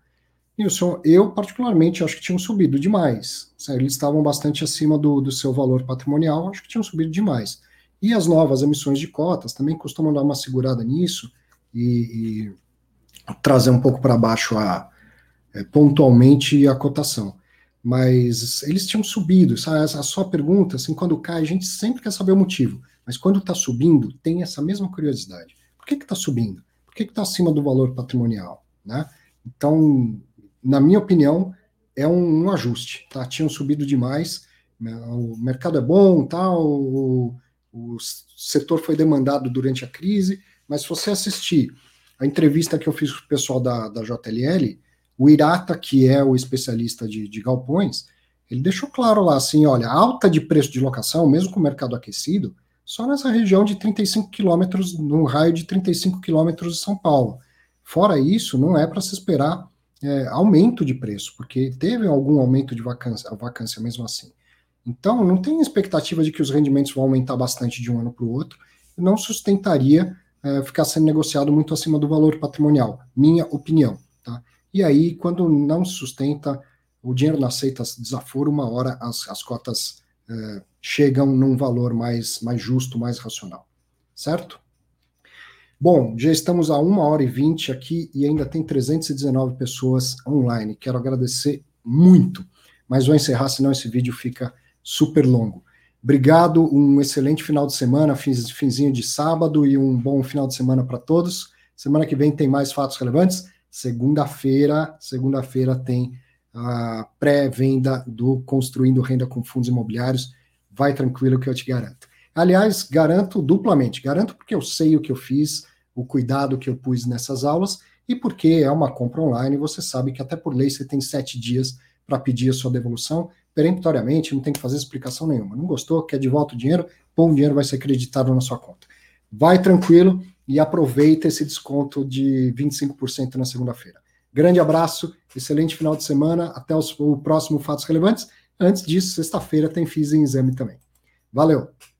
Nilson, eu particularmente acho que tinham subido demais. Eles estavam bastante acima do, do seu valor patrimonial, acho que tinham subido demais. E as novas emissões de cotas também costumam dar uma segurada nisso e, e trazer um pouco para baixo a, é, pontualmente a cotação mas eles tinham subido, sabe? A sua pergunta, assim, quando cai, a gente sempre quer saber o motivo, mas quando está subindo, tem essa mesma curiosidade. Por que está subindo? Por que está acima do valor patrimonial? Né? Então, na minha opinião, é um, um, ajuste. Tá? Tinham subido demais, né? o mercado é bom, tá? o, o setor foi demandado durante a crise, mas se você assistir a entrevista que eu fiz com o pessoal da, da JLL, o Irata, que é o especialista de, de galpões, ele deixou claro lá assim: olha, alta de preço de locação, mesmo com o mercado aquecido, só nessa região de 35 quilômetros, no raio de 35 quilômetros de São Paulo. Fora isso, não é para se esperar é, aumento de preço, porque teve algum aumento de vacância, vacância mesmo assim. Então, não tem expectativa de que os rendimentos vão aumentar bastante de um ano para o outro, não sustentaria é, ficar sendo negociado muito acima do valor patrimonial, minha opinião. E aí, quando não sustenta, o dinheiro não aceita desaforo, uma hora as, as cotas é, chegam num valor mais, mais justo, mais racional. Certo? Bom, já estamos a uma hora e vinte aqui e ainda tem 319 pessoas online. Quero agradecer muito, mas vou encerrar, senão esse vídeo fica super longo. Obrigado, um excelente final de semana, finzinho de sábado e um bom final de semana para todos. Semana que vem tem mais fatos relevantes. Segunda-feira, segunda-feira tem a pré-venda do Construindo Renda com Fundos Imobiliários. Vai tranquilo que eu te garanto. Aliás, garanto duplamente. Garanto porque eu sei o que eu fiz, o cuidado que eu pus nessas aulas e porque é uma compra online. Você sabe que até por lei você tem sete dias para pedir a sua devolução. peremptoriamente, não tem que fazer explicação nenhuma. Não gostou, quer de volta o dinheiro, bom, o dinheiro vai ser acreditado na sua conta. Vai tranquilo e aproveita esse desconto de 25% na segunda-feira. Grande abraço, excelente final de semana, até os, o próximo Fatos Relevantes. Antes disso, sexta-feira tem FIS em exame também. Valeu!